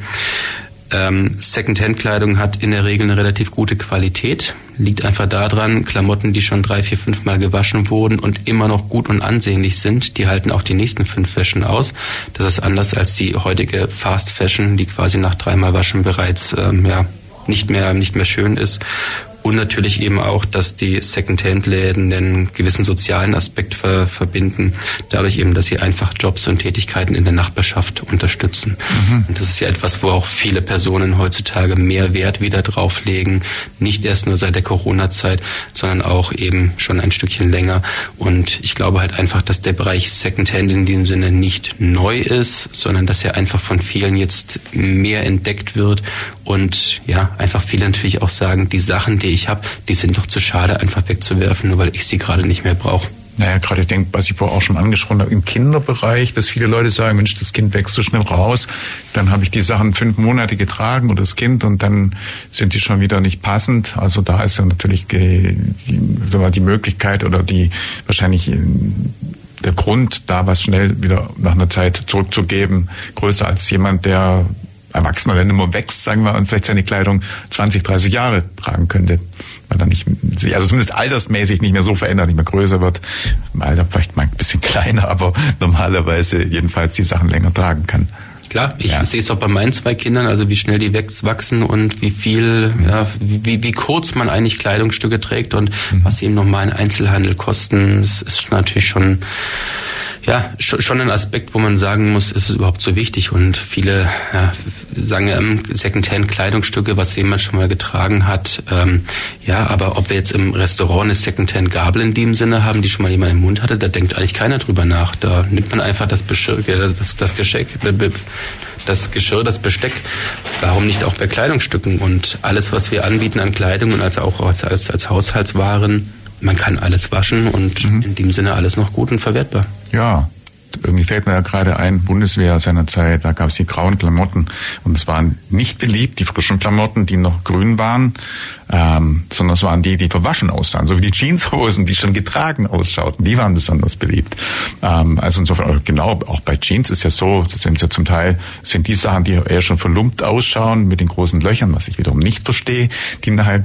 Ähm, Secondhand-Kleidung hat in der Regel eine relativ gute Qualität. Liegt einfach daran, Klamotten, die schon drei, vier, fünf Mal gewaschen wurden und immer noch gut und ansehnlich sind, die halten auch die nächsten fünf Fashion aus. Das ist anders als die heutige Fast Fashion, die quasi nach dreimal Waschen bereits ähm, ja, nicht mehr nicht mehr schön ist und natürlich eben auch, dass die Secondhand-Läden einen gewissen sozialen Aspekt ver verbinden, dadurch eben, dass sie einfach Jobs und Tätigkeiten in der Nachbarschaft unterstützen. Mhm. Und das ist ja etwas, wo auch viele Personen heutzutage mehr Wert wieder drauflegen, nicht erst nur seit der Corona-Zeit, sondern auch eben schon ein Stückchen länger. Und ich glaube halt einfach, dass der Bereich Secondhand in diesem Sinne nicht neu ist, sondern dass er einfach von vielen jetzt mehr entdeckt wird und ja, einfach viele natürlich auch sagen, die Sachen, die ich habe, die sind doch zu schade, einfach wegzuwerfen, nur weil ich sie gerade nicht mehr brauche. Naja, gerade ich denke, was ich vorher auch schon angesprochen habe, im Kinderbereich, dass viele Leute sagen, Mensch, das Kind wächst so schnell raus, dann habe ich die Sachen fünf Monate getragen oder das Kind und dann sind die schon wieder nicht passend. Also da ist ja natürlich die, die Möglichkeit oder die wahrscheinlich äh, der Grund, da was schnell wieder nach einer Zeit zurückzugeben, größer als jemand, der Erwachsener, der immer wächst, sagen wir, und vielleicht seine Kleidung 20, 30 Jahre tragen könnte. Weil dann nicht, also zumindest altersmäßig nicht mehr so verändert, nicht mehr größer wird. Im Alter vielleicht mal ein bisschen kleiner, aber normalerweise jedenfalls die Sachen länger tragen kann. Klar, ich ja. sehe es auch bei meinen zwei Kindern, also wie schnell die wachsen und wie viel, ja, wie, wie kurz man eigentlich Kleidungsstücke trägt und mhm. was sie im normalen Einzelhandel kosten, das ist natürlich schon ja, schon ein Aspekt, wo man sagen muss, ist es überhaupt so wichtig und viele ja, sagen ja Secondhand-Kleidungsstücke, was jemand schon mal getragen hat. Ähm, ja, aber ob wir jetzt im Restaurant eine Secondhand-Gabel in dem Sinne haben, die schon mal jemand im Mund hatte, da denkt eigentlich keiner drüber nach. Da nimmt man einfach das, Beschirr, das, das Geschenk, das Geschirr, das Besteck. Warum nicht auch bei Kleidungsstücken? Und alles, was wir anbieten an Kleidung und als auch als, als, als Haushaltswaren, man kann alles waschen und mhm. in dem Sinne alles noch gut und verwertbar. Ja, irgendwie fällt mir ja gerade ein, Bundeswehr seinerzeit, da gab es die grauen Klamotten und es waren nicht beliebt, die frischen Klamotten, die noch grün waren, ähm, sondern es waren die, die verwaschen aussahen, so wie die Jeanshosen, die schon getragen ausschauten, die waren besonders beliebt. Ähm, also insofern, genau, auch bei Jeans ist ja so, das sind ja zum Teil, sind die Sachen, die eher schon verlumpt ausschauen, mit den großen Löchern, was ich wiederum nicht verstehe, die nachher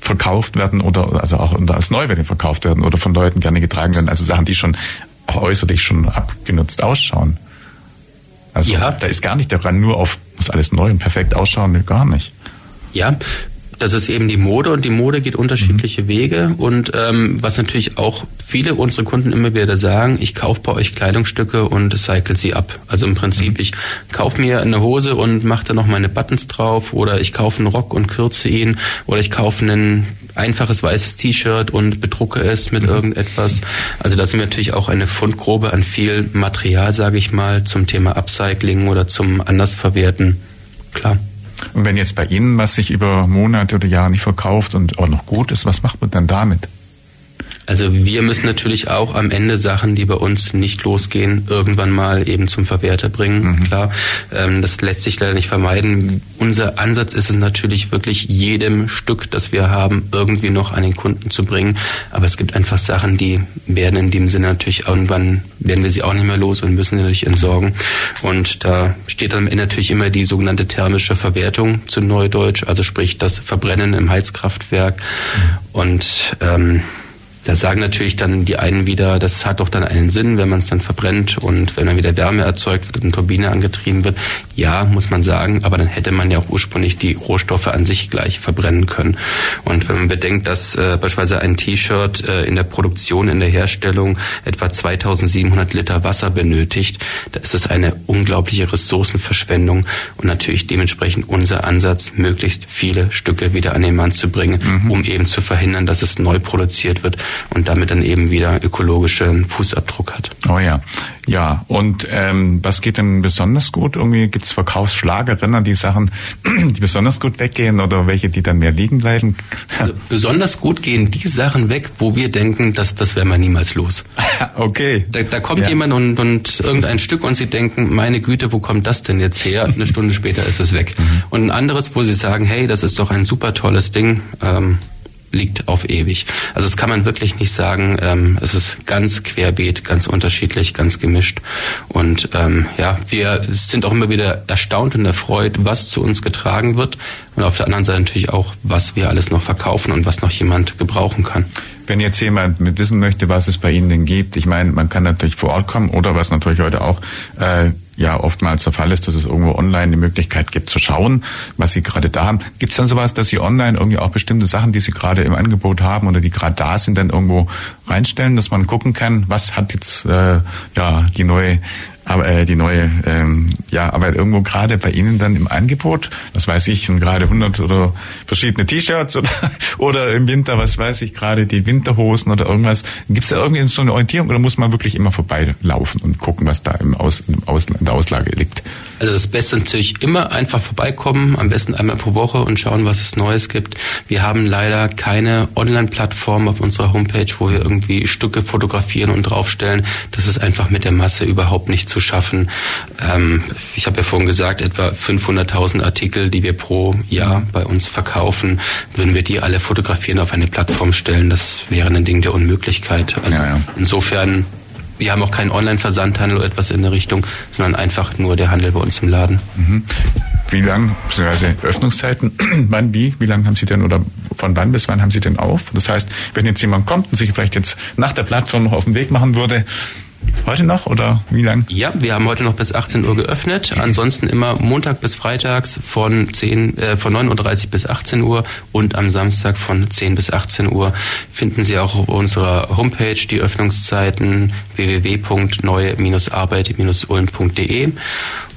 verkauft werden oder also auch als Neuwerte verkauft werden oder von Leuten gerne getragen werden. Also Sachen, die schon äußerlich schon abgenutzt ausschauen. Also ja. da ist gar nicht daran nur auf, muss alles neu und perfekt ausschauen, gar nicht. Ja, das ist eben die Mode und die Mode geht unterschiedliche mhm. Wege und ähm, was natürlich auch viele unserer Kunden immer wieder sagen, ich kaufe bei euch Kleidungsstücke und cycle sie ab. Also im Prinzip, mhm. ich kaufe mir eine Hose und mache da noch meine Buttons drauf oder ich kaufe einen Rock und kürze ihn oder ich kaufe ein einfaches weißes T-Shirt und bedrucke es mit mhm. irgendetwas. Also da sind wir natürlich auch eine Fundgrube an viel Material, sage ich mal, zum Thema Upcycling oder zum Andersverwerten. Klar. Und wenn jetzt bei Ihnen was sich über Monate oder Jahre nicht verkauft und auch noch gut ist, was macht man dann damit? Also wir müssen natürlich auch am Ende Sachen, die bei uns nicht losgehen, irgendwann mal eben zum Verwerter bringen. Mhm. Klar, ähm, das lässt sich leider nicht vermeiden. Unser Ansatz ist es natürlich wirklich jedem Stück, das wir haben, irgendwie noch an den Kunden zu bringen. Aber es gibt einfach Sachen, die werden in dem Sinne natürlich irgendwann werden wir sie auch nicht mehr los und müssen sie natürlich entsorgen. Und da steht dann am Ende natürlich immer die sogenannte thermische Verwertung zu Neudeutsch, also sprich das Verbrennen im Heizkraftwerk. Mhm. Und ähm, da sagen natürlich dann die einen wieder, das hat doch dann einen Sinn, wenn man es dann verbrennt und wenn dann wieder Wärme erzeugt wird und eine Turbine angetrieben wird. Ja, muss man sagen, aber dann hätte man ja auch ursprünglich die Rohstoffe an sich gleich verbrennen können. Und wenn man bedenkt, dass äh, beispielsweise ein T-Shirt äh, in der Produktion, in der Herstellung etwa 2700 Liter Wasser benötigt, da ist es eine unglaubliche Ressourcenverschwendung und natürlich dementsprechend unser Ansatz, möglichst viele Stücke wieder an den Mann zu bringen, mhm. um eben zu verhindern, dass es neu produziert wird und damit dann eben wieder ökologischen Fußabdruck hat. Oh ja. Ja, und ähm, was geht denn besonders gut? Irgendwie gibt es Verkaufsschlagerinnen, die Sachen, die besonders gut weggehen oder welche, die dann mehr liegen bleiben? Also besonders gut gehen die Sachen weg, wo wir denken, dass das wäre man niemals los. okay. Da, da kommt ja. jemand und, und irgendein Stück und sie denken, meine Güte, wo kommt das denn jetzt her? Eine Stunde später ist es weg. Mhm. Und ein anderes, wo sie sagen, hey, das ist doch ein super tolles Ding. Ähm, liegt auf ewig. Also das kann man wirklich nicht sagen. Ähm, es ist ganz querbeet, ganz unterschiedlich, ganz gemischt. Und ähm, ja, wir sind auch immer wieder erstaunt und erfreut, was zu uns getragen wird. Und auf der anderen Seite natürlich auch, was wir alles noch verkaufen und was noch jemand gebrauchen kann. Wenn jetzt jemand mit wissen möchte, was es bei Ihnen denn gibt, ich meine, man kann natürlich vor Ort kommen oder was natürlich heute auch äh, ja oftmals der Fall ist, dass es irgendwo online die Möglichkeit gibt zu schauen, was Sie gerade da haben. Gibt es dann sowas, dass Sie online irgendwie auch bestimmte Sachen, die Sie gerade im Angebot haben oder die gerade da sind, dann irgendwo reinstellen, dass man gucken kann, was hat jetzt äh, ja die neue aber äh, die neue ähm, ja aber irgendwo gerade bei Ihnen dann im Angebot? Was weiß ich sind gerade 100 oder verschiedene T-Shirts oder oder im Winter was weiß ich gerade die Winterhosen oder irgendwas. Gibt es da irgendwie so eine Orientierung oder muss man wirklich immer vorbeilaufen und gucken was da im, Aus, im Aus, in der Auslage liegt also das Beste natürlich immer einfach vorbeikommen am besten einmal pro Woche und schauen was es Neues gibt wir haben leider keine Online-Plattform auf unserer Homepage wo wir irgendwie Stücke fotografieren und draufstellen das ist einfach mit der Masse überhaupt nicht zu schaffen. Ähm, ich habe ja vorhin gesagt, etwa 500.000 Artikel, die wir pro Jahr bei uns verkaufen, würden wir die alle fotografieren auf eine Plattform stellen, das wäre ein Ding der Unmöglichkeit. Also ja, ja. insofern wir haben auch keinen Online-Versandhandel oder etwas in der Richtung, sondern einfach nur der Handel bei uns im Laden. Mhm. Wie lang, beziehungsweise Öffnungszeiten, wann, wie, wie lange haben Sie denn oder von wann bis wann haben Sie denn auf? Das heißt, wenn jetzt jemand kommt und sich vielleicht jetzt nach der Plattform noch auf den Weg machen würde, Heute noch oder wie lang? Ja, wir haben heute noch bis 18 Uhr geöffnet. Ansonsten immer Montag bis Freitags von 10, äh, von 9.30 Uhr bis 18 Uhr und am Samstag von 10 bis 18 Uhr finden Sie auch auf unserer Homepage die Öffnungszeiten www.neue-arbeit-ulm.de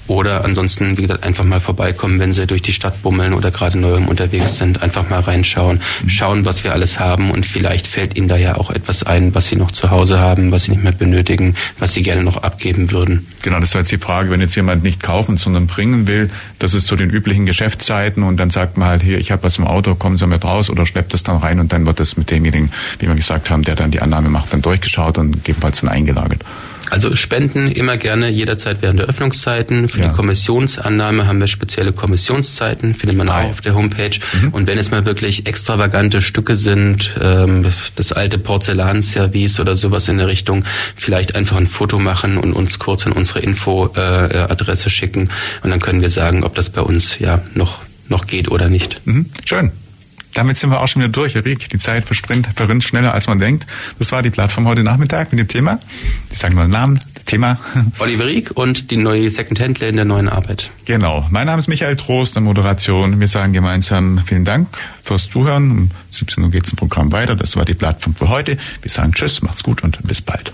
Oder ansonsten, wie gesagt, einfach mal vorbeikommen, wenn Sie durch die Stadt bummeln oder gerade neu unterwegs sind. Einfach mal reinschauen, mhm. schauen, was wir alles haben und vielleicht fällt Ihnen da ja auch etwas ein, was Sie noch zu Hause haben, was Sie nicht mehr benötigen, was Sie gerne noch abgeben würden. Genau, das war jetzt die Frage, wenn jetzt jemand nicht kaufen, sondern bringen will, das ist zu den üblichen Geschäftszeiten und dann sagt man halt hier, ich habe was im Auto, kommen Sie mit raus oder schleppt das dann rein und dann wird das mit demjenigen, wie wir gesagt haben, der dann die Annahme macht, dann durchgeschaut und gegebenenfalls dann eingelagert. Also Spenden immer gerne jederzeit während der Öffnungszeiten. Für ja. die Kommissionsannahme haben wir spezielle Kommissionszeiten, findet man auch auf der Homepage. Mhm. Und wenn es mal wirklich extravagante Stücke sind, ähm, das alte Porzellanservice oder sowas in der Richtung, vielleicht einfach ein Foto machen und uns kurz an unsere Infoadresse äh, schicken. Und dann können wir sagen, ob das bei uns ja noch, noch geht oder nicht. Mhm. Schön. Damit sind wir auch schon wieder durch, Rieck. Die Zeit verspringt, verrinnt schneller, als man denkt. Das war die Plattform heute Nachmittag mit dem Thema. Ich sage mal den Namen, Thema. Oliver Rieck und die neue Second-Hand-Läden der neuen Arbeit. Genau. Mein Name ist Michael Trost, der Moderation. Wir sagen gemeinsam vielen Dank fürs Zuhören. Um 17 Uhr geht es im Programm weiter. Das war die Plattform für heute. Wir sagen Tschüss, macht's gut und bis bald.